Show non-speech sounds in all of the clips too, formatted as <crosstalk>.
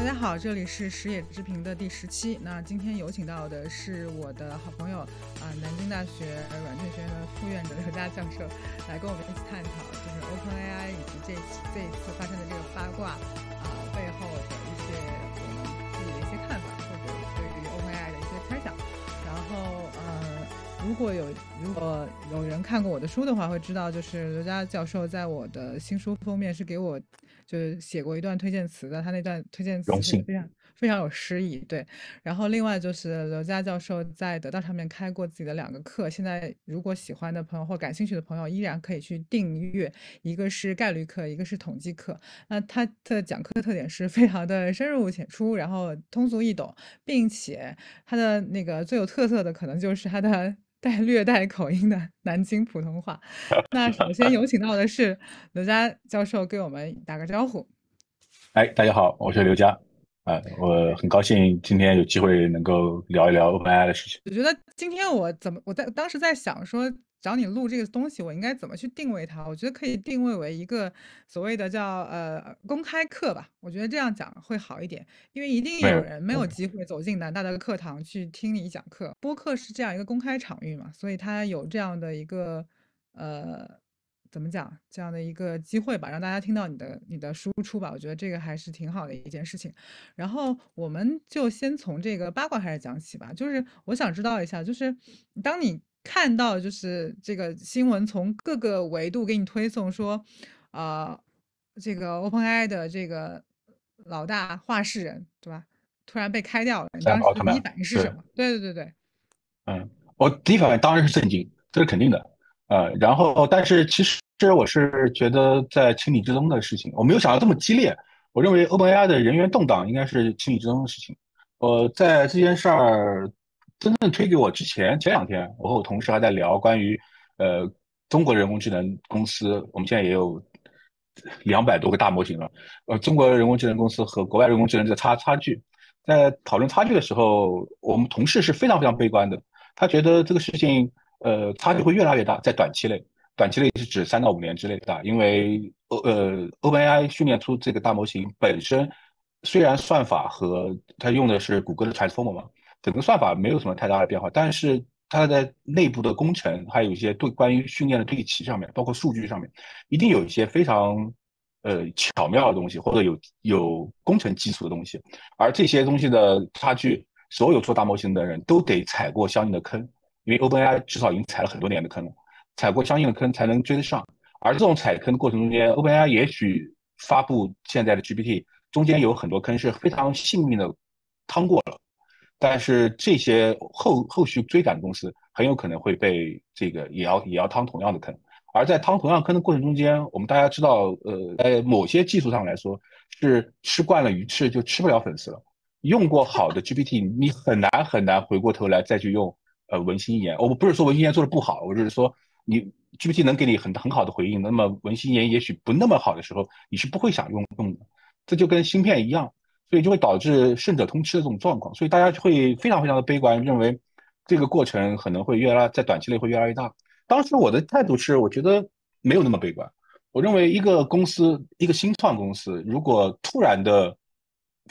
大家好，这里是食野之平的第十期。那今天有请到的是我的好朋友啊，南京大学软件学院的副院长刘佳教授，来跟我们一起探讨，就是 OpenAI 以及这这一次发生的这个八卦啊背后的一些我们自己的一些看法，或者对于 OpenAI 的一些猜想。然后呃，如果有如果有人看过我的书的话，会知道就是刘佳教授在我的新书封面是给我。就是写过一段推荐词的，他那段推荐词非常非常有诗意。对，然后另外就是刘佳教授在得到上面开过自己的两个课，现在如果喜欢的朋友或感兴趣的朋友，依然可以去订阅。一个是概率课，一个是统计课。那他的讲课特点是非常的深入浅出，然后通俗易懂，并且他的那个最有特色的可能就是他的。带略带口音的南京普通话。<laughs> 那首先有请到的是刘佳教授，给我们打个招呼。哎，大家好，我是刘佳。啊，我很高兴今天有机会能够聊一聊 OpenAI 的事情。我觉得今天我怎么，我在当时在想说。找你录这个东西，我应该怎么去定位它？我觉得可以定位为一个所谓的叫呃公开课吧。我觉得这样讲会好一点，因为一定有人没有机会走进南大的课堂去听你讲课。播客是这样一个公开场域嘛，所以它有这样的一个呃怎么讲这样的一个机会吧，让大家听到你的你的输出吧。我觉得这个还是挺好的一件事情。然后我们就先从这个八卦开始讲起吧。就是我想知道一下，就是当你。看到就是这个新闻从各个维度给你推送说，啊，这个 OpenAI 的这个老大话事人，对吧？突然被开掉了，你当时第一反应是什么？对对对对。嗯，我第一反应当然是震惊，这是肯定的。呃，然后但是其实我是觉得在情理之中的事情，我没有想到这么激烈。我认为 OpenAI 的人员动荡应该是情理之中的事情。呃在这件事儿。真正推给我之前，前两天我和我同事还在聊关于，呃，中国人工智能公司，我们现在也有两百多个大模型了。呃，中国人工智能公司和国外人工智能的差差距，在讨论差距的时候，我们同事是非常非常悲观的。他觉得这个事情，呃，差距会越来越大，在短期内，短期内是指三到五年之内的，因为呃，OpenAI 训练出这个大模型本身，虽然算法和它用的是谷歌的 Transformer 嘛。整个算法没有什么太大的变化，但是它在内部的工程，还有一些对关于训练的对齐上面，包括数据上面，一定有一些非常呃巧妙的东西，或者有有工程基础的东西。而这些东西的差距，所有做大模型的人都得踩过相应的坑，因为 OpenAI 至少已经踩了很多年的坑了，踩过相应的坑才能追得上。而这种踩坑的过程中间，OpenAI 也许发布现在的 GPT 中间有很多坑是非常幸运的趟过了。但是这些后后续追赶的公司很有可能会被这个也要也要趟同样的坑，而在趟同样坑的过程中间，我们大家知道，呃，在某些技术上来说，是吃惯了鱼翅就吃不了粉丝了。用过好的 GPT，你很难很难回过头来再去用呃文心一言。我不是说文心一言做的不好，我就是说你 GPT 能给你很很好的回应，那么文心一言也许不那么好的时候，你是不会想用用的。这就跟芯片一样。所以就会导致胜者通吃的这种状况，所以大家会非常非常的悲观，认为这个过程可能会越来在短期内会越来越大。当时我的态度是，我觉得没有那么悲观。我认为一个公司，一个新创公司，如果突然的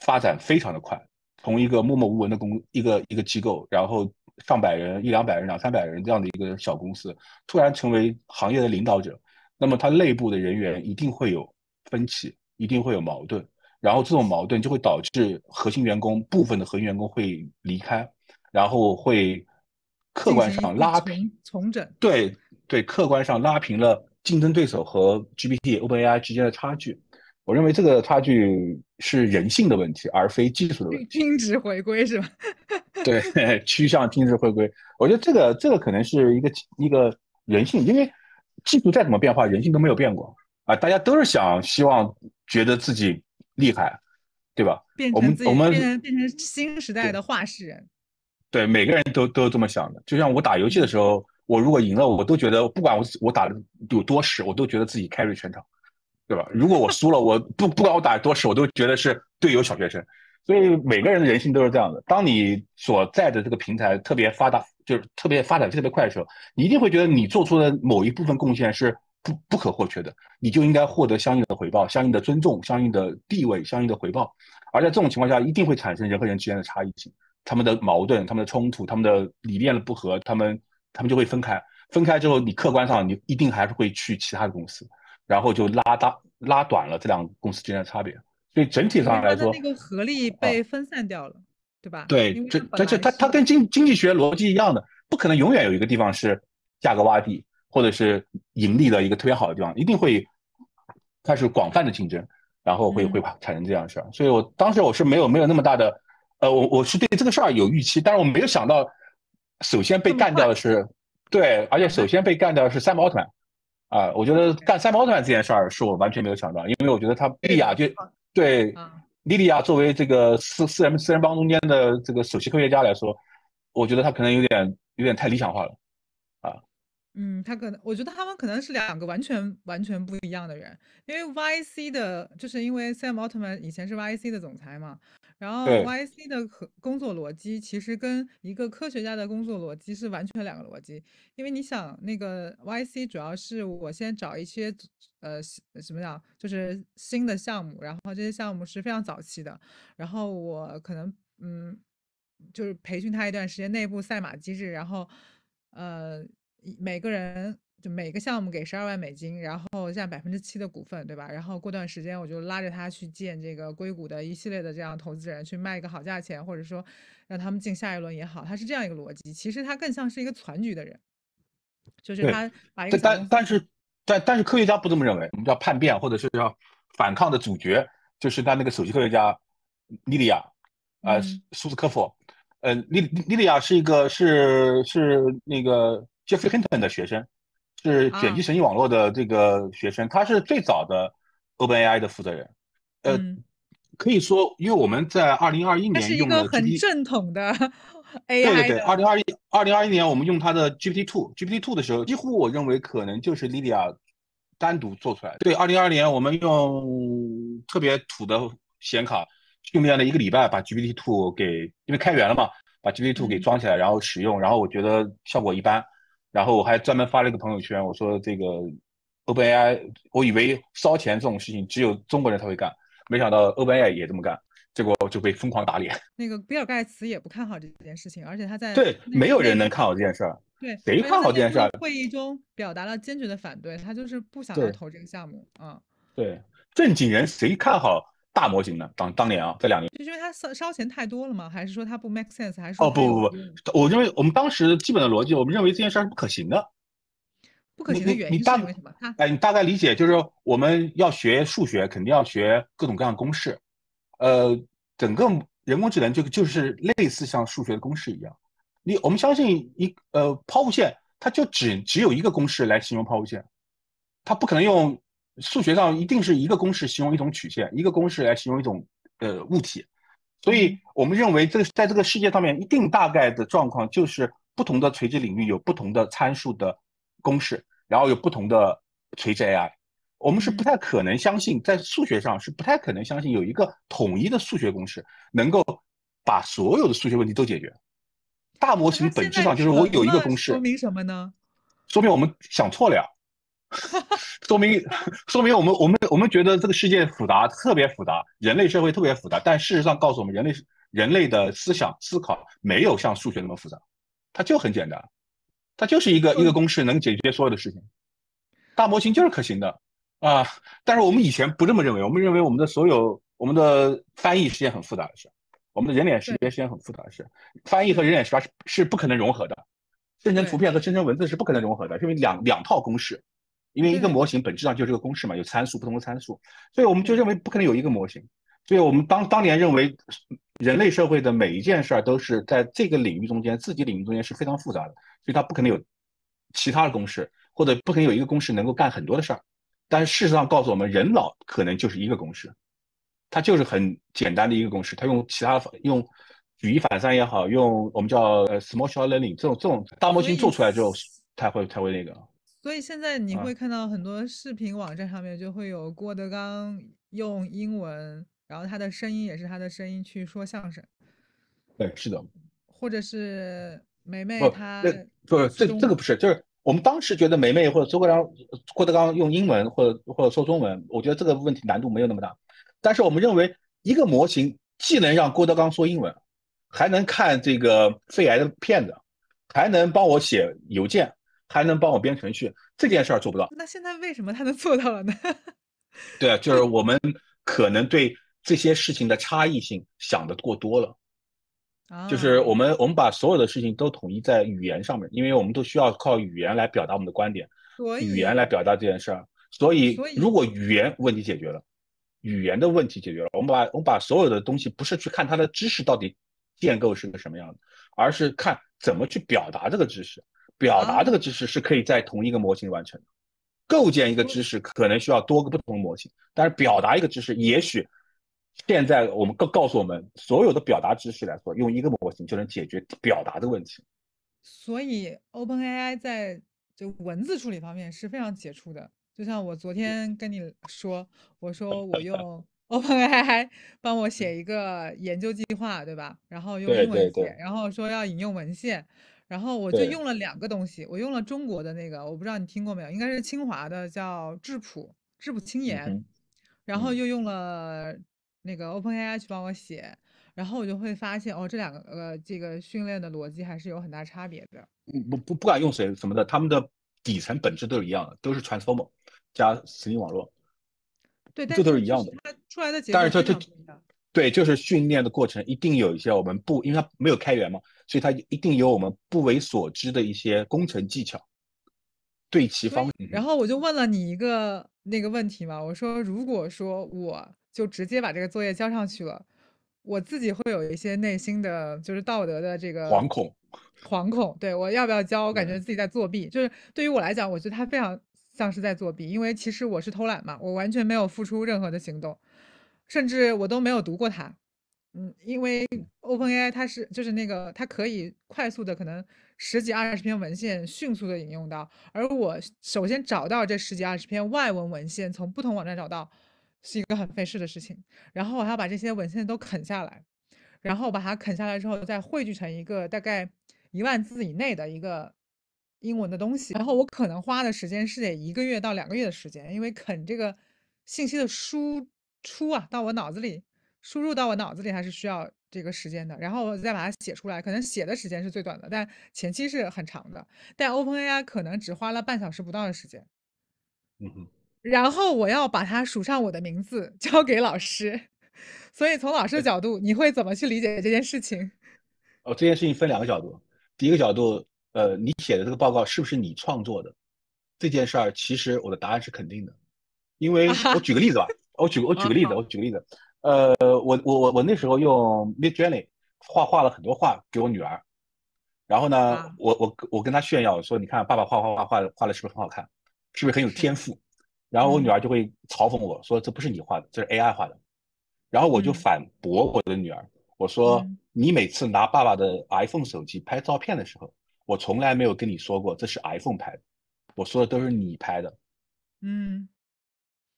发展非常的快，从一个默默无闻的公一个一个机构，然后上百人、一两百人、两三百人这样的一个小公司，突然成为行业的领导者，那么它内部的人员一定会有分歧，一定会有矛盾。然后这种矛盾就会导致核心员工部分的核心员工会离开，然后会客观上拉平重整，对对，客观上拉平了竞争对手和 GPT OpenAI 之间的差距。我认为这个差距是人性的问题，而非技术的问题。均值回归是吧？<laughs> 对，趋向均值回归。我觉得这个这个可能是一个一个人性，因为技术再怎么变化，人性都没有变过啊！大家都是想希望觉得自己。厉害，对吧？我们我们变成变成新时代的话事人，对，每个人都都这么想的。就像我打游戏的时候，我如果赢了，我都觉得不管我我打的有多屎，我都觉得自己 carry 全场，对吧？如果我输了，我不不管我打多屎，我都觉得是队友小学生。所以每个人的人性都是这样的。当你所在的这个平台特别发达，就是特别发展特别快的时候，你一定会觉得你做出的某一部分贡献是不不可或缺的，你就应该获得相应的回报、相应的尊重、相应的地位、相应的回报。而在这种情况下，一定会产生人和人之间的差异性，他们的矛盾、他们的冲突、他们的理念的不合，他们他们就会分开。分开之后，你客观上你一定还是会去其他的公司，然后就拉大拉短了这两个公司之间的差别。所以整体上来说，那个合力被分散掉了，对吧？对，这这这它它跟经经济学逻辑一样的，不可能永远有一个地方是价格洼地或者是盈利的一个特别好的地方，一定会开始广泛的竞争，然后会会产生这样的事儿。所以我当时我是没有没有那么大的，呃，我我是对这个事儿有预期，但是我没有想到，首先被干掉的是。对，而且首先被干掉的是三毛奥特曼，啊，我觉得干三毛奥特曼这件事儿是我完全没有想到，因为我觉得他莉亚就对莉莉亚作为这个四四人四人帮中间的这个首席科学家来说，我觉得他可能有点有点太理想化了，啊，嗯，他可能我觉得他们可能是两个完全完全不一样的人，因为 YC 的就是因为 Sam Altman 以前是 YC 的总裁嘛。然后 YC 的工作逻辑其实跟一个科学家的工作逻辑是完全两个逻辑，因为你想那个 YC 主要是我先找一些呃什么样，就是新的项目，然后这些项目是非常早期的，然后我可能嗯就是培训他一段时间内部赛马机制，然后呃每个人。就每个项目给十二万美金，然后占百分之七的股份，对吧？然后过段时间我就拉着他去见这个硅谷的一系列的这样投资人，去卖一个好价钱，或者说让他们进下一轮也好，他是这样一个逻辑。其实他更像是一个攒局的人，就是他把一个但但是但但是科学家不这么认为，我们叫叛变或者是叫反抗的主角，就是他那个首席科学家莉莉亚啊，苏斯科夫，呃，莉莉莉亚是一个是是那个杰弗里·亨顿的学生。是卷积神经网络的这个学生，他是最早的 OpenAI 的负责人。呃，可以说，因为我们在二零二一年用的很正统的 AI。对对对，二零二一二零二一年我们用它的 GPT Two GPT Two 的时候，几乎我认为可能就是 Lydia 单独做出来的。对，二零二二年我们用特别土的显卡训练了一个礼拜，把 GPT Two 给因为开源了嘛，把 GPT Two 给装起来，然后使用，然后我觉得效果一般。然后我还专门发了一个朋友圈，我说这个 OpenAI，我以为烧钱这种事情只有中国人才会干，没想到 OpenAI 也这么干，结果就被疯狂打脸。<laughs> 那个比尔盖茨也不看好这件事情，而且他在对没有人能看好这件事儿，对谁看好这件事儿？会议中表达了坚决的反对，他就是不想要投这个项目啊。对正经人谁看好？大模型的？当当年啊，这两年，就因为它烧烧钱太多了吗？还是说它不 make sense？还是哦不不不，我认为我们当时基本的逻辑，我们认为这件事儿是不可行的。不可行的原因是为什么？哎，你大概理解就是我们要学数学，肯定要学各种各样的公式。呃，整个人工智能就就是类似像数学的公式一样。你我们相信一呃抛物线，它就只只有一个公式来形容抛物线，它不可能用。数学上一定是一个公式形容一种曲线，一个公式来形容一种呃物体，所以我们认为这个在这个世界上面一定大概的状况就是不同的垂直领域有不同的参数的公式，然后有不同的垂直 AI。我们是不太可能相信，在数学上是不太可能相信有一个统一的数学公式能够把所有的数学问题都解决。大模型本质上就是我有一个公式，说明什么呢？说明我们想错了呀。<laughs> 说明 <laughs> 说明我们我们我们觉得这个世界复杂，特别复杂，人类社会特别复杂。但事实上告诉我们，人类人类的思想思考没有像数学那么复杂，它就很简单，它就是一个一个公式能解决所有的事情。大模型就是可行的啊！但是我们以前不这么认为，我们认为我们的所有我们的翻译是件很复杂的事，我们的人脸识别是件很复杂的事，翻译和人脸识别是是不可能融合的，生成图片和生成文字是不可能融合的，因为两两套公式。因为一个模型本质上就是个公式嘛，有参数，不同的参数，所以我们就认为不可能有一个模型。所以我们当当年认为，人类社会的每一件事儿都是在这个领域中间，自己领域中间是非常复杂的，所以它不可能有其他的公式，或者不可能有一个公式能够干很多的事儿。但事实上告诉我们，人脑可能就是一个公式，它就是很简单的一个公式，它用其他用举一反三也好，用我们叫呃 small scale learning 这种这种大模型做出来之后，才会才会那个。所以现在你会看到很多视频网站上面就会有郭德纲用英文，然后他的声音也是他的声音去说相声。对，是的。或者是梅梅她不，这这个不是，就是我我们当时觉得梅梅或者周国刚、郭德纲用英文或者或者说中文，我觉得这个问题难度没有那么大。但是我们认为，一个模型既能让郭德纲说英文，还能看这个肺癌的片子，还能帮我写邮件，还能帮我编程序，这件事儿做不到。那现在为什么他能做到了呢？<laughs> 对啊，就是我们可能对这些事情的差异性想的过多了。就是我们我们把所有的事情都统一在语言上面，因为我们都需要靠语言来表达我们的观点，语言来表达这件事儿。所以如果语言问题解决了，语言的问题解决了，我们把我们把所有的东西不是去看它的知识到底建构是个什么样的，而是看怎么去表达这个知识。表达这个知识是可以在同一个模型完成的。构建一个知识可能需要多个不同的模型，但是表达一个知识也许。现在我们告告诉我们，所有的表达知识来说，用一个模型就能解决表达的问题。所以，OpenAI 在就文字处理方面是非常杰出的。就像我昨天跟你说，我说我 <laughs> 用 OpenAI 帮我写一个研究计划，对吧？然后用英文写，然后说要引用文献，然后我就用了两个东西，我用了中国的那个，我不知道你听过没有，应该是清华的，叫质朴质朴轻言，然后又用了。那个 OpenAI 去帮我写，然后我就会发现哦，这两个呃，这个训练的逻辑还是有很大差别的。不不不管用谁什么的，他们的底层本质都是一样的，都是 Transformer 加神经网络。对，这都是一样的。它出来的结果但是它它对，就是训练的过程一定有一些我们不，因为它没有开源嘛，所以它一定有我们不为所知的一些工程技巧。对齐方。然后我就问了你一个那个问题嘛，我说如果说我。就直接把这个作业交上去了，我自己会有一些内心的，就是道德的这个惶恐，惶恐。对我要不要交？我感觉自己在作弊。就是对于我来讲，我觉得他非常像是在作弊，因为其实我是偷懒嘛，我完全没有付出任何的行动，甚至我都没有读过它。嗯，因为 OpenAI 它是就是那个它可以快速的可能十几二十篇文献迅速的引用到，而我首先找到这十几二十篇外文文献，从不同网站找到。是一个很费事的事情，然后我还要把这些文献都啃下来，然后把它啃下来之后，再汇聚成一个大概一万字以内的一个英文的东西，然后我可能花的时间是得一个月到两个月的时间，因为啃这个信息的输出啊，到我脑子里输入到我脑子里还是需要这个时间的，然后我再把它写出来，可能写的时间是最短的，但前期是很长的，但 OpenAI 可能只花了半小时不到的时间。嗯哼。然后我要把它署上我的名字，<laughs> 交给老师。所以从老师的角度，你会怎么去理解这件事情？<laughs> 哦，这件事情分两个角度。第一个角度，呃，你写的这个报告是不是你创作的？这件事儿，其实我的答案是肯定的。因为我举个例子吧，我举我举个例子，我举个例子。呃，我我我我那时候用 Midjourney 画画了很多画给我女儿，然后呢，我我我跟她炫耀说，你看爸爸画画画画画的是不是很好看？是不是很有天赋？然后我女儿就会嘲讽我说：“这不是你画的，这是 AI 画的。”然后我就反驳我的女儿，我说：“你每次拿爸爸的 iPhone 手机拍照片的时候，我从来没有跟你说过这是 iPhone 拍的，我说的都是你拍的。”嗯，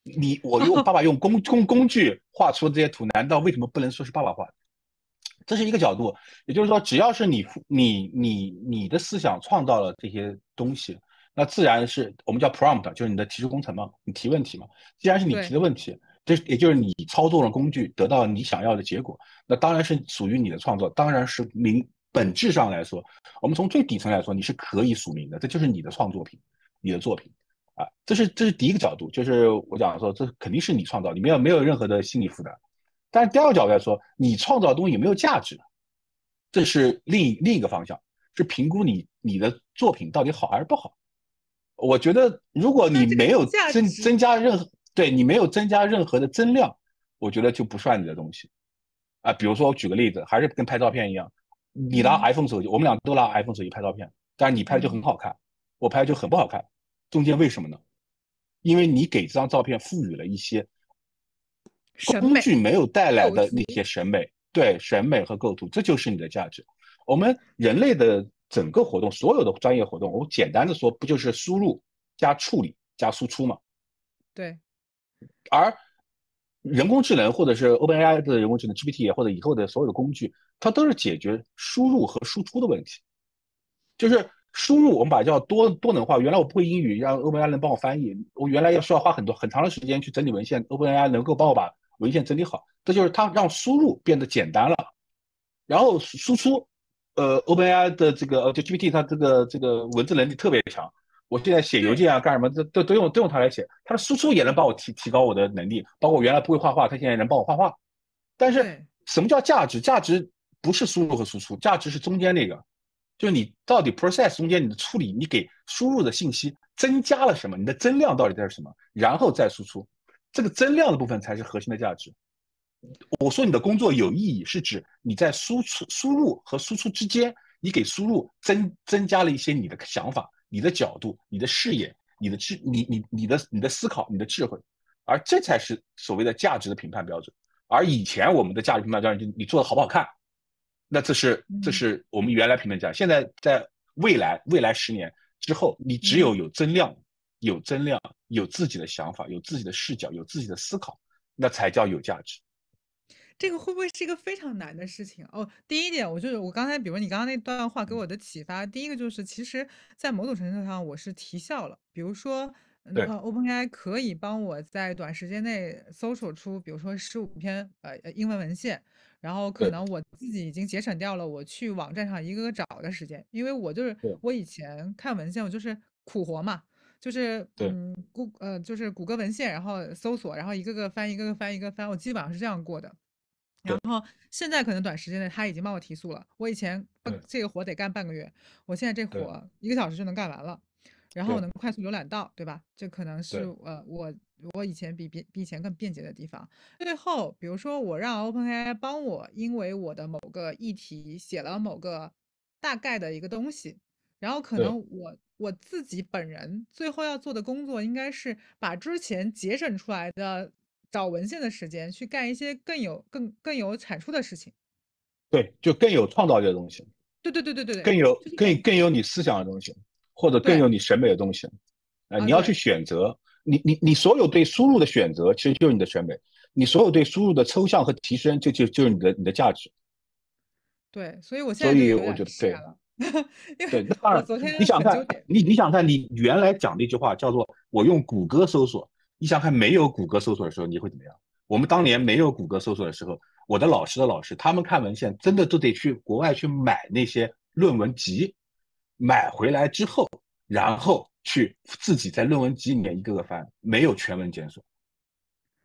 你我用爸爸用工工工具画出这些图，难道为什么不能说是爸爸画的？这是一个角度，也就是说，只要是你你你你的思想创造了这些东西。那自然是我们叫 prompt，就是你的提出工程嘛，你提问题嘛。既然是你提的问题，这也就是你操作了工具得到你想要的结果，那当然是属于你的创作，当然是名本质上来说，我们从最底层来说，你是可以署名的，这就是你的创作品，你的作品啊，这是这是第一个角度，就是我讲说这肯定是你创造，你没有没有任何的心理负担。但是第二个角度来说，你创造的东西有没有价值，这是另另一个方向，是评估你你的作品到底好还是不好。我觉得，如果你没有增增加任何，对你没有增加任何的增量，我觉得就不算你的东西，啊，比如说我举个例子，还是跟拍照片一样，你拿 iPhone 手机，我们俩都拿 iPhone 手机拍照片，但是你拍就很好看，我拍就很不好看，中间为什么呢？因为你给这张照片赋予了一些工具没有带来的那些审美，对审美和构图，这就是你的价值。我们人类的。整个活动，所有的专业活动，我简单的说，不就是输入加处理加输出吗？对。而人工智能或者是 OpenAI 的人工智能 GPT 或者以后的所有的工具，它都是解决输入和输出的问题。就是输入我们把它叫多多能化。原来我不会英语，让 OpenAI 能帮我翻译。我原来要需要花很多很长的时间去整理文献，OpenAI 能够帮我把文献整理好。这就是它让输入变得简单了，然后输出，呃，OpenAI 的这个就 GPT 它这个这个文字能力特别强。我现在写邮件啊，干什么都都都用都用它来写，它的输出也能帮我提提高我的能力，包括我原来不会画画，它现在能帮我画画。但是什么叫价值？价值不是输入和输出，价值是中间那个，就是你到底 process 中间你的处理，你给输入的信息增加了什么？你的增量到底在什么？然后再输出，这个增量的部分才是核心的价值。我说你的工作有意义，是指你在输出输入和输出之间，你给输入增增加了一些你的想法。你的角度、你的视野、你的智、你你你的你的思考、你的智慧，而这才是所谓的价值的评判标准。而以前我们的价值评判标准就你做的好不好看，那这是这是我们原来评论价。现在在未来未来十年之后，你只有有增量、有增量、有自己的想法、有自己的视角、有自己的思考，那才叫有价值。这个会不会是一个非常难的事情哦？第一点，我就是我刚才，比如你刚刚那段话给我的启发，第一个就是，其实，在某种程度上，我是提效了。比如说，那，OpenAI 可以帮我在短时间内搜索出，比如说十五篇呃英文文献，然后可能我自己已经节省掉了我去网站上一个个找的时间，因为我就是我以前看文献，我就是苦活嘛，就是嗯，谷呃就是谷歌文献，然后搜索，然后一个个翻，一个个翻，一个翻，我基本上是这样过的。然后现在可能短时间内他已经帮我提速了。我以前这个活得干半个月，我现在这活一个小时就能干完了，然后我能快速浏览到，对吧？这可能是呃我我以前比比比以前更便捷的地方。最后，比如说我让 OpenAI 帮我，因为我的某个议题写了某个大概的一个东西，然后可能我我自己本人最后要做的工作应该是把之前节省出来的。找文献的时间去干一些更有更更有产出的事情，对，就更有创造力的东西。对对对对对对，更有更更有你思想的东西，或者更有你审美的东西。啊，你要去选择，你你你所有对输入的选择，其实就是你的审美；你所有对输入的抽象和提升，就就就是你的你的价值。对，所以我现在所以我觉得对，<laughs> 对，那当然，你想看，你你想看，你原来讲的一句话叫做“我用谷歌搜索”。你想看没有谷歌搜索的时候你会怎么样？我们当年没有谷歌搜索的时候，我的老师的老师他们看文献真的都得去国外去买那些论文集，买回来之后，然后去自己在论文集里面一个个翻，没有全文检索。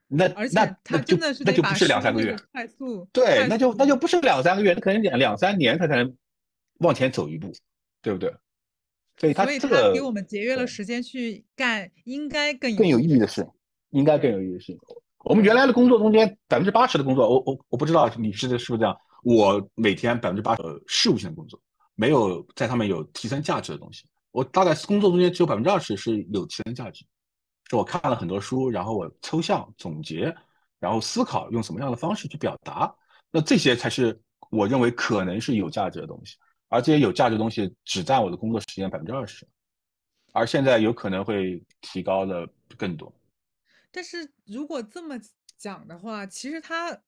那那那就那就不是两三个月，快速对，那就那就不是两三个月，那可能两两三年他才能往前走一步，对不对？所以，他这个给我们节约了时间去干应该更更有意义的事，应该更有意义的事。我们原来的工作中间，百分之八十的工作，我我我不知道你是是不是这样。我每天百分之八十事务性的工作，没有在上面有提升价值的东西。我大概工作中间只有百分之二十是有提升价值，是我看了很多书，然后我抽象总结，然后思考用什么样的方式去表达。那这些才是我认为可能是有价值的东西。而这些有价值的东西只占我的工作时间百分之二十，而现在有可能会提高的更多。但是如果这么讲的话，其实它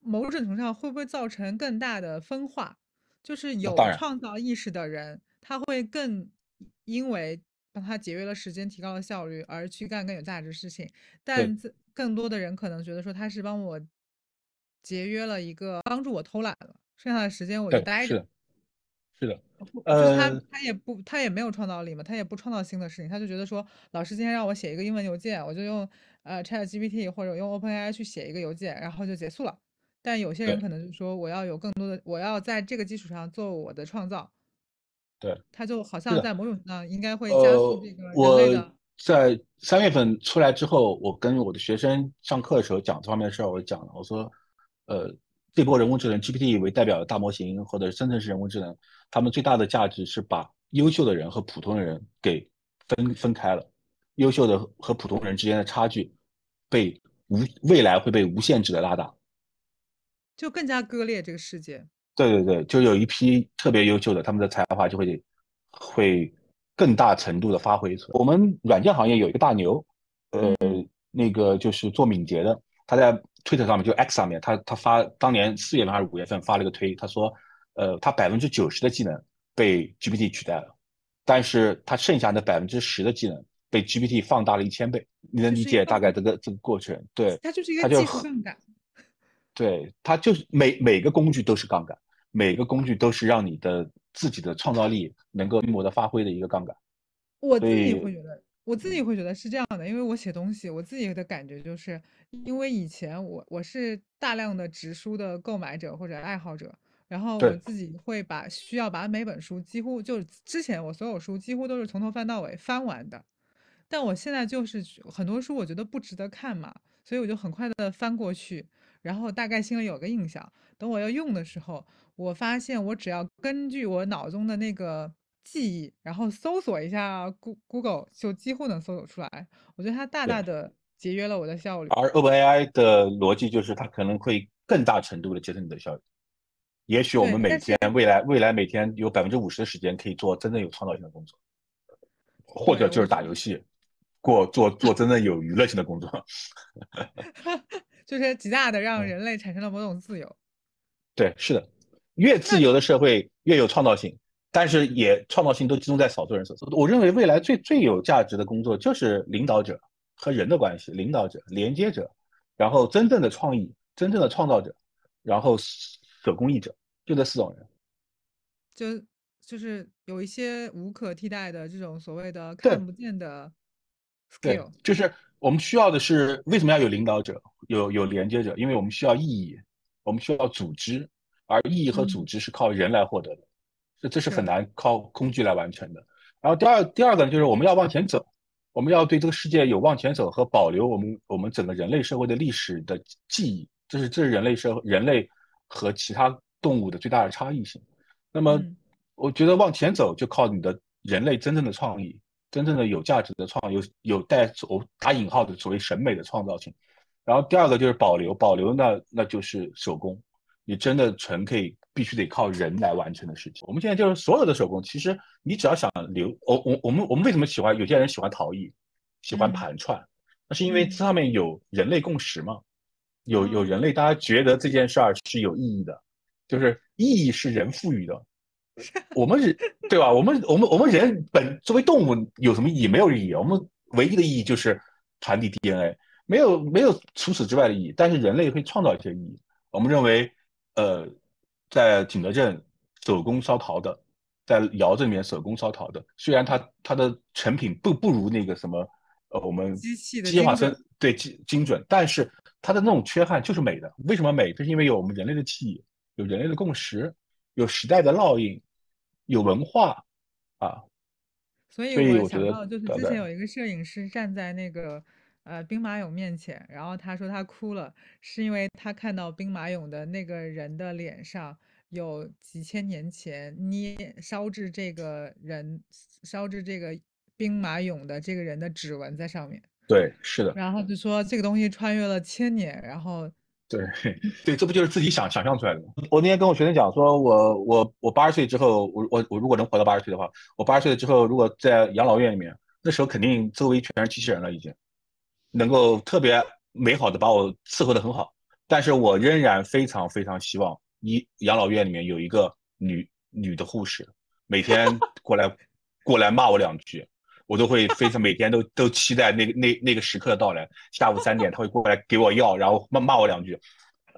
某种程度上会不会造成更大的分化？就是有创造意识的人，他会更因为帮他节约了时间、提高了效率而去干更有价值的事情。但更多的人可能觉得说他是帮我节约了一个帮助我偷懒了，剩下的时间我就待着。是的，呃，他他也不他也没有创造力嘛，他也不创造新的事情，他就觉得说，老师今天让我写一个英文邮件，我就用呃 Chat GPT 或者用 OpenAI 去写一个邮件，然后就结束了。但有些人可能就说，我要有更多的，我要在这个基础上做我的创造。对，他就好像在某种上应该会加速这个人类的。在三月份出来之后，我跟我的学生上课的时候讲这方面的事儿，我讲了，我说，呃。这波人工智能 GPT 为代表的大模型或者生成式人工智能，他们最大的价值是把优秀的人和普通的人给分分开了，优秀的和普通人之间的差距被无未来会被无限制的拉大，就更加割裂这个世界。对对对，就有一批特别优秀的，他们的才华就会会更大程度的发挥出来。我们软件行业有一个大牛，呃，那个就是做敏捷的，他在。Twitter 上面就 X 上面，他他发当年四月份还是五月份发了个推，他说，呃，他百分之九十的技能被 GPT 取代了，但是他剩下的百分之十的技能被 GPT 放大了一千倍。你能理解大概这个这个过程？对，它就是一个技术杠杆。对，它就是每每个工具都是杠杆，每个工具都是让你的自己的创造力能够规模的发挥的一个杠杆。我自己会觉得，我自己会觉得是这样的，因为我写东西，我自己的感觉就是，因为以前我我是大量的直书的购买者或者爱好者，然后我自己会把需要把每本书几乎就之前我所有书几乎都是从头翻到尾翻完的，但我现在就是很多书我觉得不值得看嘛，所以我就很快的翻过去。然后大概心里有个印象，等我要用的时候，我发现我只要根据我脑中的那个记忆，然后搜索一下 Google，就几乎能搜索出来。我觉得它大大的节约了我的效率。而 OpenAI 的逻辑就是它可能会更大程度的节省你的效率。也许我们每天未来未来每天有百分之五十的时间可以做真正有创造性的工作，或者就是打游戏，过做做真正有娱乐性的工作。<laughs> 就是极大的让人类产生了某种自由，对，是的，越自由的社会越有创造性，但是也创造性都集中在少数人手中。我认为未来最最有价值的工作就是领导者和人的关系，领导者、连接者，然后真正的创意、真正的创造者，然后手工艺者，就这四种人。就就是有一些无可替代的这种所谓的看不见的 skill，就是。我们需要的是为什么要有领导者、有有连接者？因为我们需要意义，我们需要组织，而意义和组织是靠人来获得的，这这是很难靠工具来完成的。然后第二第二个呢，就是我们要往前走，我们要对这个世界有往前走和保留我们我们整个人类社会的历史的记忆，这是这是人类社人类和其他动物的最大的差异性。那么我觉得往前走就靠你的人类真正的创意。真正的有价值的创有有带所打引号的所谓审美的创造性，然后第二个就是保留保留那那就是手工，你真的纯可以必须得靠人来完成的事情。我们现在就是所有的手工，其实你只要想留，我我我们我们为什么喜欢有些人喜欢陶艺，喜欢盘串，那是因为这上面有人类共识嘛，有有人类大家觉得这件事儿是有意义的，就是意义是人赋予的。<laughs> 我们人对吧？我们我们我们人本作为动物有什么意义？没有意义。我们唯一的意义就是传递 DNA，没有没有除此之外的意义。但是人类会创造一些意义。我们认为，呃，在景德镇手工烧陶的，在窑这里面手工烧陶的，虽然它它的成品不不如那个什么呃我们机器的机械化生对精精准，但是它的那种缺憾就是美的。为什么美？就是因为有我们人类的记忆，有人类的共识，有时代的烙印。有文化啊，所以我想到就是之前有一个摄影师站在那个呃兵马俑面前，然后他说他哭了，是因为他看到兵马俑的那个人的脸上有几千年前捏烧制这个人烧制这个兵马俑的这个人的指纹在上面。对，是的。然后就说这个东西穿越了千年，然后。对对，这不就是自己想想象出来的吗？我那天跟我学生讲，说我我我八十岁之后，我我我如果能活到八十岁的话，我八十岁了之后，如果在养老院里面，那时候肯定周围全是机器人了，已经能够特别美好的把我伺候的很好。但是我仍然非常非常希望，一养老院里面有一个女女的护士，每天过来过来骂我两句。我都会非常每天都都期待那个那那个时刻的到来。下午三点他会过来给我药，然后骂骂我两句。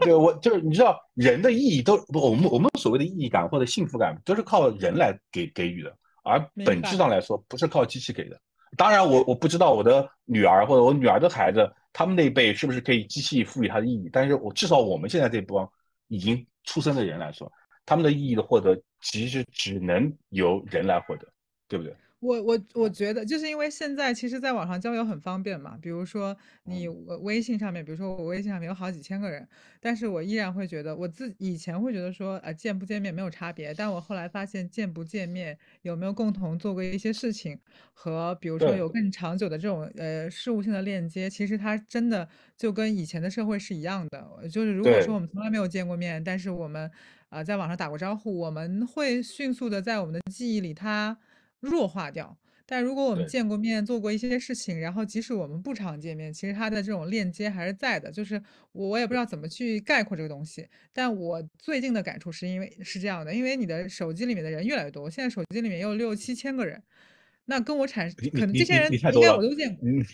对我就是你知道人的意义都不我们我们所谓的意义感或者幸福感都是靠人来给给予的，而本质上来说不是靠机器给的。当然我我不知道我的女儿或者我女儿的孩子他们那一辈是不是可以机器赋予它的意义，但是我至少我们现在这帮已经出生的人来说，他们的意义的获得其实只能由人来获得，对不对？我我我觉得，就是因为现在其实，在网上交友很方便嘛。比如说，你微信上面，比如说我微信上面有好几千个人，但是我依然会觉得，我自以前会觉得说，呃，见不见面没有差别。但我后来发现，见不见面，有没有共同做过一些事情，和比如说有更长久的这种呃事物性的链接，其实它真的就跟以前的社会是一样的。就是如果说我们从来没有见过面，但是我们啊在网上打过招呼，我们会迅速的在我们的记忆里它。弱化掉，但如果我们，见过面，做过一些事情，然后即使我们不常见面，其实它的这种链接还是在的。就是我我也不知道怎么去概括这个东西，但我最近的感触是因为是这样的，因为你的手机里面的人越来越多，我现在手机里面有六七千个人，那跟我产你你可能这些人应该我都见过。你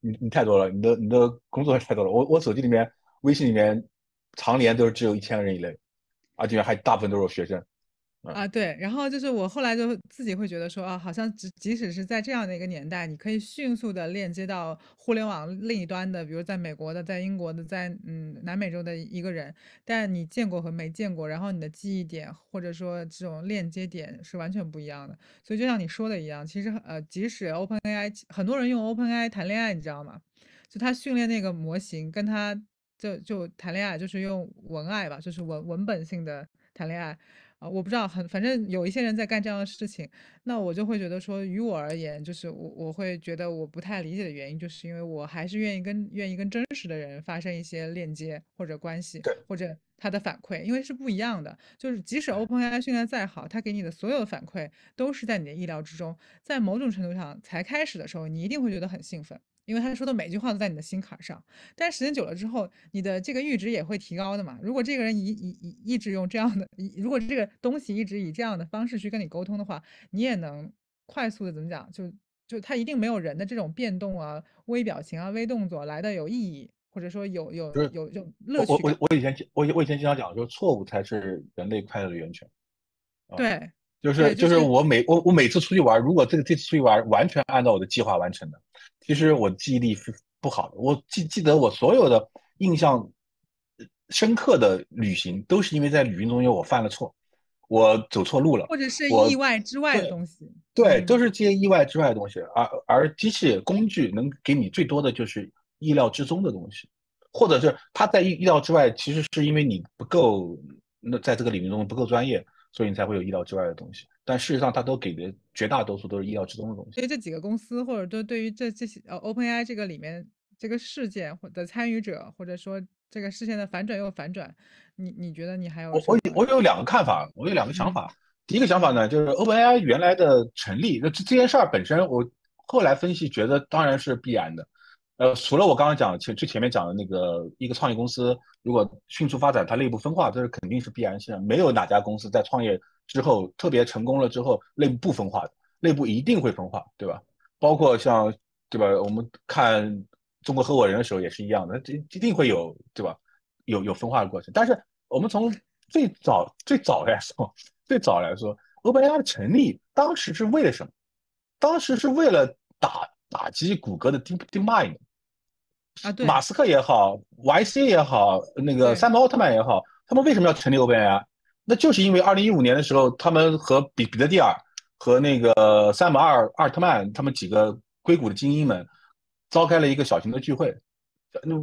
你你太多了，你的你的工作太多了。我我手机里面、微信里面常年都是只有一千个人以内，而且还大部分都是学生。啊，对，然后就是我后来就自己会觉得说，啊，好像即即使是在这样的一个年代，你可以迅速的链接到互联网另一端的，比如在美国的、在英国的、在嗯南美洲的一个人，但你见过和没见过，然后你的记忆点或者说这种链接点是完全不一样的。所以就像你说的一样，其实呃，即使 OpenAI 很多人用 OpenAI 谈恋爱，你知道吗？就他训练那个模型，跟他就就谈恋爱，就是用文爱吧，就是文文本性的谈恋爱。啊，我不知道，很反正有一些人在干这样的事情，那我就会觉得说，于我而言，就是我我会觉得我不太理解的原因，就是因为我还是愿意跟愿意跟真实的人发生一些链接或者关系，或者他的反馈，因为是不一样的。就是即使 OpenAI 训练再好，他给你的所有的反馈都是在你的意料之中，在某种程度上才开始的时候，你一定会觉得很兴奋，因为他说的每句话都在你的心坎儿上。但时间久了之后，你的这个阈值也会提高的嘛。如果这个人一一一一直用这样的，如果这个东西一直以这样的方式去跟你沟通的话，你也能快速的怎么讲？就就他一定没有人的这种变动啊、微表情啊、微动作来的有意义，或者说有有有有乐趣我。我我以前我我以前经常讲，说错误才是人类快乐的源泉对，就是就是我每我我每次出去玩，如果这个这次出去玩完全按照我的计划完成的，其实我记忆力是不好的。我记记得我所有的印象深刻的旅行，都是因为在旅行中间我犯了错，我走错路了，或者是意外之外的东西。对，都嗯，是这些意外之外的东西。而而机器工具能给你最多的就是意料之中的东西，或者是它在意意料之外，其实是因为你不够，那在这个领域中不够专业，所以你才会有意料之外的东西。但事实上，它都给的绝大多数都是意料之中的东西。所以这几个公司，或者都对于这这些呃 OpenAI 这个里面这个事件或的参与者，或者说这个事件的反转又反转，你你觉得你还有我我？我有两个看法，我有两个想嗯法。第一个想法呢，就是 OpenAI 原来的成立，那这这件事儿本身，我后来分析觉得当然是必然的。呃，除了我刚刚讲前最前面讲的那个一个创业公司如果迅速发展，它内部分化，这是肯定是必然性的。没有哪家公司在创业之后特别成功了之后，内部不分化的，内部一定会分化，对吧？包括像对吧，我们看中国合伙人的时候也是一样的，这一定会有对吧？有有分化的过程。但是我们从最早最早来说，<laughs> 最早来说，OpenAI 的成立当时是为了什么？当时是为了打打击谷歌的 Deep DeepMind。啊，对马斯克也好，YC 也好，那个对山姆奥特曼也好，他们为什么要成立 OpenAI？那就是因为二零一五年的时候，他们和比彼得蒂尔和那个山姆阿尔阿尔特曼他们几个硅谷的精英们召开了一个小型的聚会，